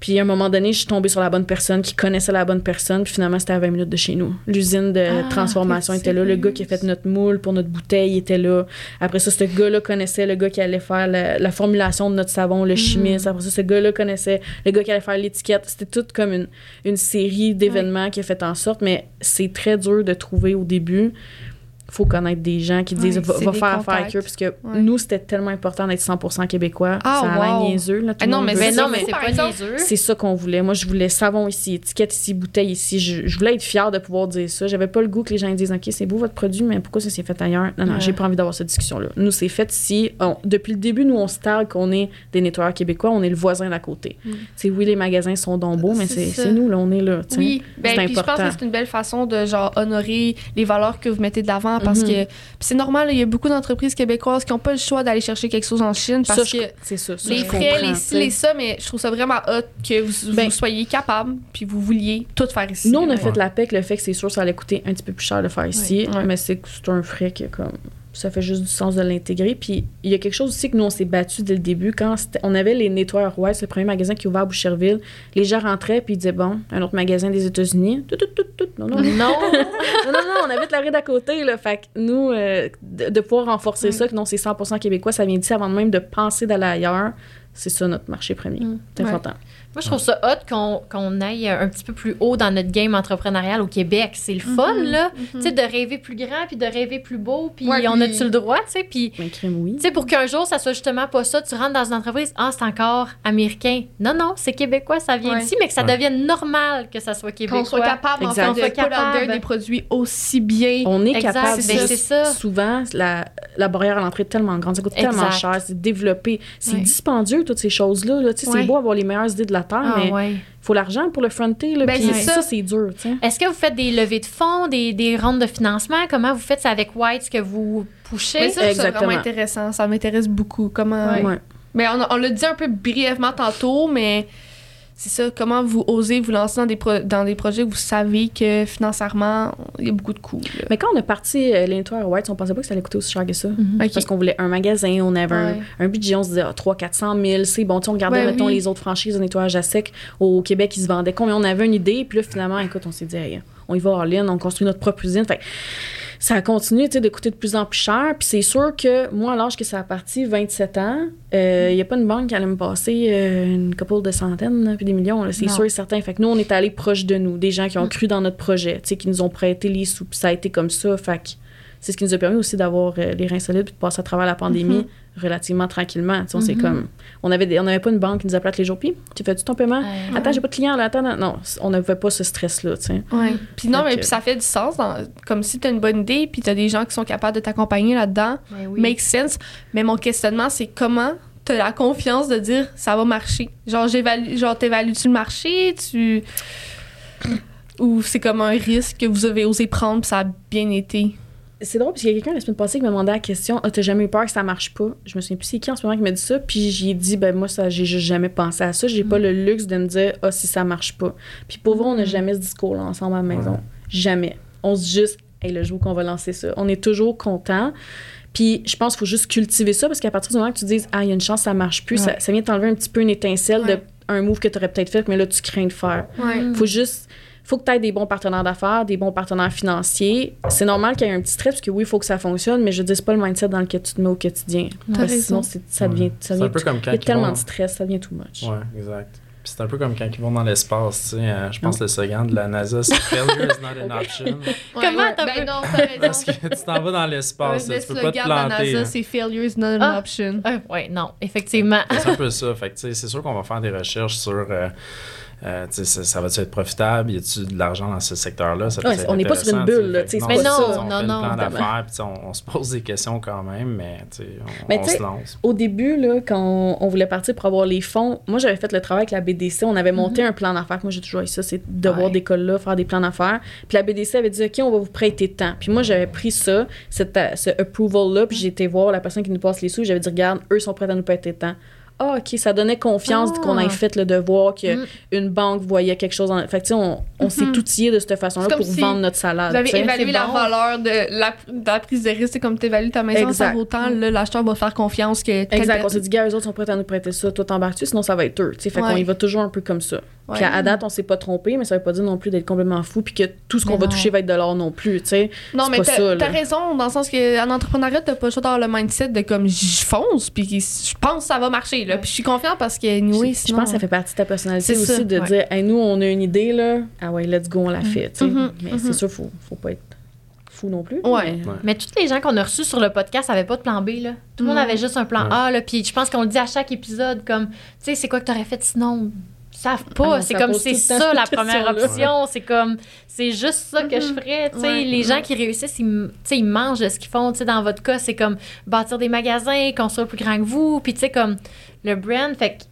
Puis à un moment donné, je suis tombée sur la bonne personne qui connaissait la bonne personne. Puis finalement, c'était à 20 minutes de chez nous. L'usine de Ah, transformation était là. Le gars qui a fait notre moule pour notre bouteille était là. Après ça, ce gars-là connaissait le gars qui allait faire la, la formulation de notre savon, le chimiste. Après ça, ce gars-là connaissait le gars qui allait faire l'étiquette. C'était tout comme une, une série d'événements qui a fait en sorte, mais c'est très dur de trouver au début. Faut connaître des gens qui disent Ouais, va, faire affaire avec eux, parce que Ouais. nous, c'était tellement important d'être 100% québécois. Ah, ça a wow. niaiseux. Là, tout Ah non, mais non, mais c'est pas niaiseux. C'est ça qu'on voulait. Moi, je voulais savon ici, étiquette ici, bouteille ici. Je, je voulais être fière de pouvoir dire ça. J'avais pas le goût que les gens disent OK, c'est beau votre produit, mais pourquoi ça s'est fait ailleurs? Non, non, Ouais. j'ai pas envie d'avoir cette discussion-là. Nous, c'est fait ici. On- depuis le début, nous, on se targue qu'on est des nettoyeurs québécois. On est le voisin d'à côté. Mm. C'est oui, les magasins sont donc beaux, mais C'est nous, là, on est là. Oui, ben, c'est je pense que c'est une belle façon de genre honorer les valeurs que vous mettez de l'avant parce Mhm. que c'est normal, il y a beaucoup d'entreprises québécoises qui n'ont pas le choix d'aller chercher quelque chose en Chine parce Ça, que c'est ça. ça, les frais, les ci, les ça, mais je trouve ça vraiment hot que vous, Ben- vous soyez capable puis vous vouliez tout faire ici. Nous, on a fait la paix que le fait que c'est sûr ça allait coûter un petit peu plus cher de faire ici, Ouais. mais c'est un frais que comme ça fait juste du sens de l'intégrer. Puis il y a quelque chose aussi que nous on s'est battu dès le début quand on avait les nettoyeurs West, le premier magasin qui est ouvert à Boucherville. Les gens rentraient puis ils disaient bon, un autre magasin des États-Unis. Tout, tout, tout, tout. Non, non, non, Non. *laughs* non, non, non, on habite la rue d'à côté là. Fait que nous euh, de, de pouvoir renforcer ça, que non c'est 100% québécois, ça vient d'ici avant même de penser d'aller ailleurs. C'est ça notre marché premier. Mm. C'est Ouais. Moi, je trouve ça hot qu'on qu'on aille un petit peu plus haut dans notre game entrepreneurial au Québec. C'est le fun, Mhm, là. mhm. Tu sais, de rêver plus grand, puis de rêver plus beau, puis Ouais, on puis- a-tu le droit, tu sais? Puis, oui. tu sais, pour qu'un jour, ça soit justement pas ça, tu rentres dans une entreprise, ah, c'est encore américain. Non, non, c'est québécois, ça vient Ouais. d'ici, mais que ça Ouais. devienne normal que ça soit québécois. qu'on soit capable en fait, Qu'on soit de there capable. des produits aussi bien. On est Exact, capable. de- c'est ça. Souvent, la, la barrière à l'entrée est tellement grande, ça coûte tellement cher, c'est développé, c'est Ouais. dispendieux toutes ces choses-là. là. Tu sais, Ouais. C'est beau avoir les meilleures idées de la Ah, mais ouais. il faut l'argent pour le fronter. Là, Ben, puis c'est ça, ça. c'est dur. tu sais. Est-ce que vous faites des levées de fonds, des, des rondes de financement? Comment vous faites ça avec White, que vous pushez? Mais ça, Exactement. vraiment intéressant. Ça m'intéresse beaucoup. Comment. Ouais. Ouais. Mais on, on l'a dit un peu brièvement tantôt, mais c'est ça. Comment vous osez vous lancer dans des, pro- dans des projets où vous savez que financièrement, il y a beaucoup de coûts. là? Mais quand on a parti euh, l'Intoir White, on pensait pas que ça allait coûter aussi cher que ça. Mhm. Ok. Parce qu'on voulait un magasin, on avait un- Ouais. un, budget, on se disait ah, 300-400 000, c'est bon. Tu on regardait, mettons, oui. les autres franchises de nettoyage à sec au Québec, ils se vendaient combien. On avait une idée, puis là, finalement, écoute, on s'est dit, Hey, on y va en ligne, on construit notre propre usine. Fait ça a continué tu sais, de coûter de plus en plus cher. Puis c'est sûr que moi, à l'âge que ça a parti, 27 ans, il n'y a pas une banque qui allait me passer euh, une couple de centaines, puis des millions. C'est sûr et certain. Fait que nous, on est allés proche de nous, des gens qui ont cru dans notre projet, tu sais, qui nous ont prêté les sous. Puis ça a été comme ça. Fait que c'est ce qui nous a permis aussi d'avoir euh, les reins solides puis de passer à travers la pandémie relativement tranquillement. Tu sais, on s'est Mhm. comme... On avait des- on n'avait pas une banque qui nous appelait tous les jours. Puis, tu fais-tu ton paiement? Ouais. Attends, j'ai pas de client là. Attends, non. On n'avait pas ce stress-là, tu sais. Ouais. Puis non, mais que- puis ça fait du sens. dans- comme si tu as une bonne idée, puis tu as des gens qui sont capables de t'accompagner là-dedans. Ben oui. Make sense. Mais mon questionnement, c'est comment tu as la confiance de dire ça va marcher? Genre, j'évalue, genre t'évalues-tu le marché? Tu. Ou c'est comme un risque que vous avez osé prendre, puis ça a bien été? C'est drôle, parce qu'il y a quelqu'un la semaine passée qui m'a demandé la question Ah, t'as jamais eu peur que ça marche pas? Je me souviens plus c'est qui en ce moment qui m'a dit ça. Puis j'ai dit Ben, moi, ça, j'ai juste jamais pensé à ça. J'ai pas le luxe de me dire Ah, si ça marche pas. Puis pour vrai, on n'a jamais ce discours-là ensemble à la maison. Jamais. On se dit juste Hey, le jour qu'on va lancer ça. On est toujours content. Puis je pense qu'il faut juste cultiver ça parce qu'à partir du moment que tu dises Ah, il y a une chance, ça marche plus, ça, vient t'enlever un petit peu une étincelle Ouais. de un move que tu aurais peut-être fait, mais là, tu crains de faire. Ouais. faut juste faut que tu aies des bons partenaires d'affaires, des bons partenaires financiers. C'est normal qu'il y ait un petit stress parce que oui, il faut que ça fonctionne, mais je dis c'est pas le mindset dans lequel tu te mets au quotidien. Parce sinon ça devient ça C'est devient un peu comme il quand y a ils tellement vont... de stress, ça devient too much. Ouais, exact. Puis c'est un peu comme quand ils vont dans l'espace, tu sais. euh, je pense que le slogan de la NASA, c'est *laughs* Failure is not an option. *laughs* Comment t'as ben pu- non, *laughs* Parce que tu t'en vas dans l'espace, le tu peux pas te slogan de la planter. NASA, hein. c'est Failure is not an Ah. option. Euh, ouais, non, effectivement. C'est un peu ça. Fait que, tu sais, c'est sûr qu'on va faire des recherches sur. euh, euh, ça, ça va-tu être profitable? Y a-tu de l'argent dans ce secteur-là? Ouais, on n'est pas sur une bulle, là, c'est Mais pas non, ça. on non, fait non, le plan d'affaires, on, on se pose des questions quand même, mais on, Mais on se lance. Au début, là, quand on, on voulait partir pour avoir les fonds, moi j'avais fait le travail avec la BDC. On avait monté un plan d'affaires. Moi j'ai toujours eu ça, c'est de voir Ouais. des là faire des plans d'affaires. Puis la BDC avait dit OK, on va vous prêter tant. Puis moi j'avais pris ça, cette, euh, ce approval-là, puis j'ai été voir la personne qui nous passe les sous. J'avais dit Regarde, eux sont prêts à nous prêter tant. Ah, OK, ça donnait confiance Ah. qu'on ait fait le devoir qu'une Mm. banque voyait quelque chose. En... Fait que, tu sais, on, on s'est outillé de cette façon-là pour si vendre notre salade. Vous avez évalué la bon. valeur de la, de la prise de risque. C'est comme tu évalues ta maison, ça Exact. vaut autant. Là, l'acheteur va faire confiance que. Exact. On s'est dit, gars, eux autres sont prêts à nous prêter ça. Toi, t'embarques-tu, sinon ça va être eux. Tu sais, fait qu'on y va toujours un peu comme ça. Ouais. Puis à, date, on s'est pas trompé, mais ça veut pas dire non plus d'être complètement fou puis que tout ce qu'on Mais va toucher va être de l'or non plus, tu sais. Non, C'est mais pas t'as ça, là. t'as raison, dans le sens que en entrepreneuriat, t'as pas le choix d'avoir le mindset de comme je fonce, puis je pense que ça va marcher. Là. Puis je suis confiante parce que, anyway, je, je sinon- pense que ça fait partie de ta personnalité C'est aussi ça, de ouais. dire, hey, nous, on a une idée, là. Ah ouais, let's go, on la fait, tu sais. Mhm, Mais mhm. c'est sûr, faut, faut pas être fou non plus. Ouais. mais- Ouais. Mais tous les gens qu'on a reçus sur le podcast n'avaient pas de plan B. Là. Tout le monde Mm. avait juste un plan Ouais. A. Là, puis je pense qu'on le dit à chaque épisode comme, tu sais, c'est quoi que tu aurais fait sinon? Savent Ah pas. c'est comme, c'est ça la première option. C'est comme, c'est juste ça que je Mhm. ferais. Ouais. Les gens qui réussissent, ils, ils mangent de ce qu'ils font. Dans votre cas, c'est comme bâtir des magasins, construire plus grand que vous. Puis tu sais, comme le brand. Fait que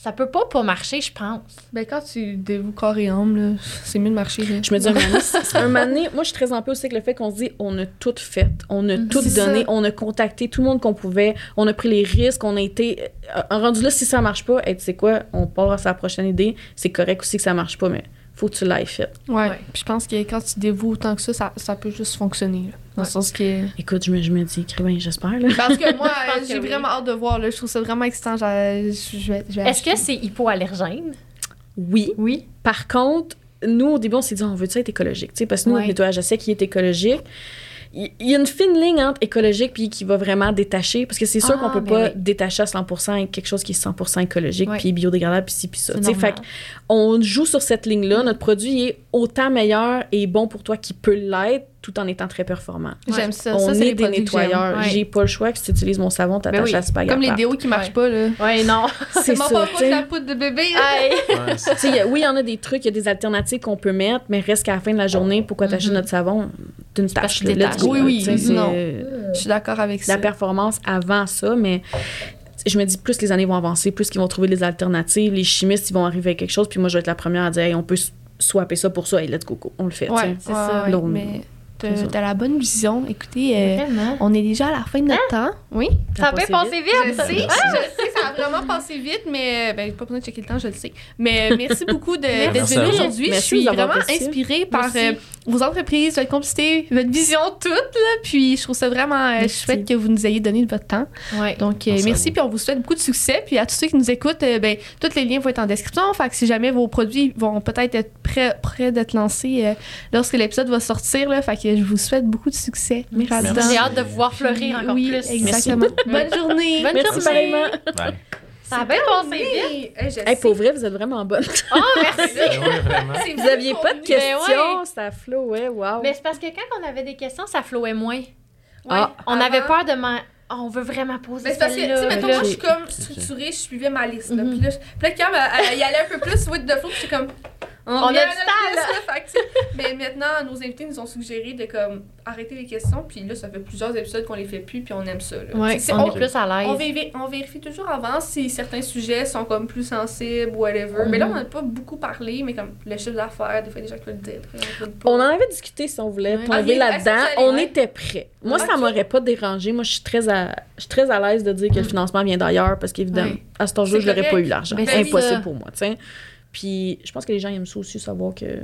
ça peut pas pas marcher, je pense. Ben, quand tu dévoues corps et âme, là, c'est mieux de marcher. Là. Je me dis, un moment *laughs* un moment donné, moi, je suis très en paix aussi avec le fait qu'on se dit, on a tout fait, on a Mhm. tout donné, ça. on a contacté tout le monde qu'on pouvait, on a pris les risques, on a été. euh, En rendu là, si ça marche pas, hey, tu sais quoi, on part à sa prochaine idée. C'est correct aussi que ça marche pas, mais faut que tu l'aies fait. Ouais. Ouais. Puis je pense que quand tu dévoues autant que ça, ça, ça peut juste fonctionner. là. Dans Ouais. le sens que. Écoute, je me, je me dis, ben, j'espère, là. Parce que moi, *laughs* j'ai oui. vraiment hâte de voir. Là. Je trouve ça vraiment excitant. j'ai- Je vais, je vais Est-ce que c'est hypoallergène? Oui. Oui. Par contre, nous, au début, on s'est dit, on veut-tu être écologique? Tu sais, parce que nous, Ouais. notre nettoyage à sec, qui est écologique. Il y a une fine ligne entre écologique puis qui va vraiment détacher, parce que c'est sûr Ah, qu'on peut ben pas oui. détacher à 100% avec quelque chose qui est 100% écologique Ouais. puis biodégradable puis ci puis ça. C'est fait on joue sur cette ligne-là. Notre produit est autant meilleur et bon pour toi qu'il peut l'être tout en étant très performant. J'aime ça. on ça, c'est est des nettoyeurs. Ouais. J'ai pas le choix que si tu utilises mon savon, t'attaches Ben oui. à spaghetti. Comme les déos qui marchent Ouais. pas. Là. Ouais, non. *laughs* C'est ça, pas de sais. la poudre de bébé. Ouais, a- oui, il y en a des trucs, il y a des alternatives qu'on peut mettre, mais reste qu'à la fin de la journée, pourquoi t'achètes Mhm. notre savon? Parce tâche, là, Oui, là, oui, non. euh, Je suis d'accord avec ça. la performance avant ça, mais je me dis, plus les années vont avancer, plus qu'ils vont trouver des alternatives, les chimistes, ils vont arriver avec quelque chose, puis moi, je vais être la première à dire, Hey, on peut swapper ça pour ça, et let's go, go, on le fait. Ouais, c'est ça. ouais, mais c'est ça. T'as t'as la bonne vision. Écoutez, euh, Vraiment? on est déjà à la fin de notre temps. Oui? Ça a bien passé passé Je vite. sais, je sais, ça a vraiment passé vite, mais ben, pas besoin de checker le temps, je le sais. Mais euh, merci beaucoup de- d'être venu aujourd'hui. Je suis vraiment inspirée par euh, vos entreprises, votre complicité, votre vision toute. Là, puis je trouve ça vraiment euh, chouette que vous nous ayez donné de votre temps. Ouais. Donc euh, Merci puis on vous souhaite beaucoup de succès. Puis à tous ceux qui nous écoutent, euh, ben, tous les liens vont être en description. Fait que si jamais vos produits vont peut-être être prêts, prêts d'être lancés euh, lorsque l'épisode va sortir, là, fait que je vous souhaite beaucoup de succès. Merci. J'ai hâte de vous voir fleurir encore oui, plus. exactement. Bonne journée. Bonne Merci journée. Ouais. Ça a bien passé vite. Hey, je Hey, pour vrai, vous êtes vraiment bonne. Oh, merci. *laughs* Ben ouais. C'est Vous aviez pas de convenu. questions, ça flowait, wow. Mais c'est parce que quand on avait des questions, ça flowait moins. Ouais, Ah. On avant- avait peur de m'en. Oh, on veut vraiment poser Mais c'est parce que, tu sais, mettons, moi, je suis comme structurée, je suivais ma liste. Là. Mhm. Puis là, je- puis là, quand elle, elle y allait un peu plus with the flow, puis j'étais comme. On revient a à du temps, là. *laughs* Mais maintenant, nos invités nous ont suggéré de comme arrêter les questions, puis là, ça fait plusieurs épisodes qu'on les fait plus, puis on aime ça. Là. Ouais, on est on, plus à on l'aise. vérifie, on vérifie toujours avant si certains sujets sont comme plus sensibles, whatever. Mais là, on n'a pas beaucoup parlé, mais comme le chiffre d'affaires, des fois, des gens qui veulent le dire. On en avait discuté si on voulait Ouais. tomber là-dedans. On ouais. était prêts. Moi, ça Ok. m'aurait pas dérangé. Moi, je suis très à, je suis très à l'aise de dire que le Mm. financement vient d'ailleurs parce qu'évidemment, Ouais. à cet C'est je n'aurais pas eu l'argent. Ben, impossible ça. pour moi, tu sais. Puis, je pense que les gens aiment ça aussi, savoir que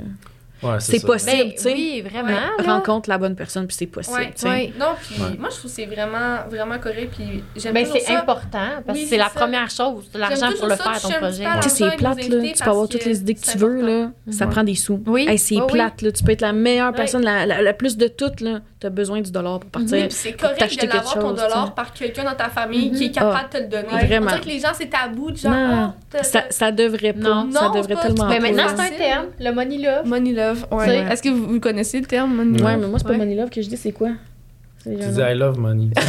Ouais, C'est possible. Ben, tu sais. oui, vraiment. Ouais. rencontre la bonne personne, puis c'est possible. Ouais, tu sais. ouais. Non, puis Ouais. moi, je trouve que c'est vraiment, vraiment correct, puis j'aime Ben, c'est important parce Oui, que c'est la ça. première chose, l'argent pour le ça, faire, ton projet. Tu sais, c'est plate, là. Tu peux avoir toutes les idées que tu veux, là. Ça prend des sous. Oui. Hey, c'est oui. plate, là. Tu peux être la meilleure personne, la, la- la plus de toutes, là. Tu as besoin du dollar pour partir. C'est correct t'acheter de quelque l'avoir ton chose, dollar par quelqu'un dans ta famille qui est capable Ah, de te le donner. Ouais. Vraiment. Que les gens, c'est tabou, de genre, Non. oh, Ça, devrait pas. Non. ça devrait pas- tellement Ben, pas. maintenant, c'est un terme, le money love. Money love, ouais. Est-ce que vous, vous connaissez le terme money Ouais, love? mais moi, c'est pas Ouais. money love que je dis, c'est quoi? C'est Tu dis. I love money. *laughs*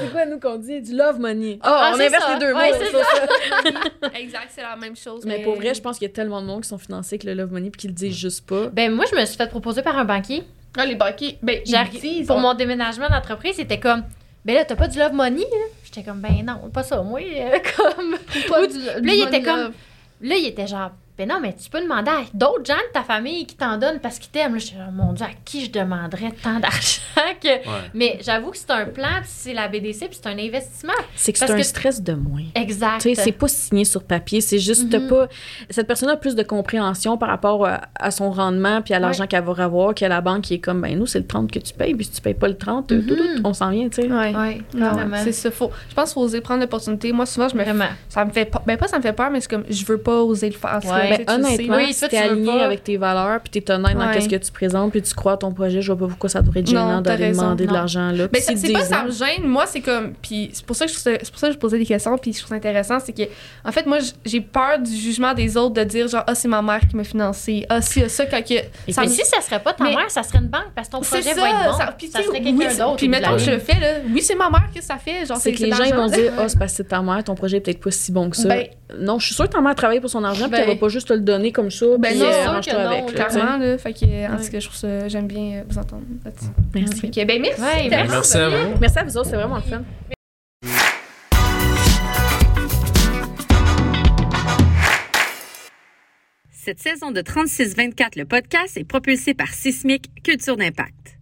C'est quoi, nous, qu'on dit? Du love money. Oh, Ah, on inverse ça. les deux Ouais, mots. c'est c'est ça. *laughs* Exact, c'est la même chose. Mais pour vrai, je pense qu'il y a tellement de monde qui sont financés avec le love money puis qui le disent juste pas. Ben, moi, je me suis fait proposer par un banquier. Ah, les banquiers, ben, ils pour on- mon déménagement d'entreprise, c'était comme ben là t'as pas du love money là? J'étais comme ben non, pas ça moi euh, *laughs* comme pas Ou- du- Puis du là, il était money comme- love. Là il était genre ben non mais tu peux demander à d'autres gens de ta famille qui t'en donnent parce qu'ils t'aiment là j'étais genre mon dieu à qui je demanderais tant d'argent que Ouais. mais j'avoue que c'est un plan puis c'est la BDC puis c'est un investissement C'est que c'est un que- stress de moins. exact Tu sais, c'est pas signé sur papier, c'est juste Mhm. pas. Cette personne a plus de compréhension par rapport à, à son rendement puis à l'argent qu'elle va avoir que la banque qui est comme, ben nous, c'est le 30 que tu payes, puis si tu payes pas le 30, tout, tout, Mhm. tout, on s'en vient, tu sais. Ouais. ouais Non, vraiment c'est ça. Faut, je pense qu'il faut oser prendre l'opportunité. Moi, souvent, je me vraiment Ça me fait pas. Ben, pas ça me fait peur, mais c'est comme je veux pas oser le faire. Ben, honnêtement. Oui, si t'es aligné pas. avec tes valeurs puis t'es honnête dans Ouais. qu'est-ce que tu présentes puis tu crois à ton projet, je vois pas pourquoi ça devrait être gênant d'aller demander de l'argent là. Ben, ça- s'ils c'est pas ça me gêne. Moi, c'est comme. Puis c'est pour ça que je, c'est pour ça que je posais des questions. Puis je trouve ça intéressant. C'est que, en fait, moi, j'ai peur du jugement des autres de dire, genre, ah, c'est ma mère qui m'a financé. Ah, si, ah, ça, quand que. Ça mais me- si ça serait pas ta Mais- mère ça serait une banque parce que ton projet ça, va être bon ça, ça, puis sais, serait quelqu'un d'autre Puis mettons que je le fais, là. Oui, c'est ma mère que ça fait. Genre, c'est que les gens vont dire ah c'est parce que c'est ta mère ton projet est peut-être pas si bon que ça Ben- non je suis sûre que ta mère travaille pour son argent puis Ben- qu'elle va pas juste te le donner comme ça Ben non, euh, c'est sûr que non, avec. Clairement, là. Fait que, en Ouais. tout cas, je trouve ça. J'aime bien euh, vous entendre là-dessus. merci Fait que, ben, merci. Ouais, C'était merci. Merci à vous. merci à vous autres c'est vraiment le fun Cette saison de 36-24, le podcast est propulsé par Sismic Culture d'Impact.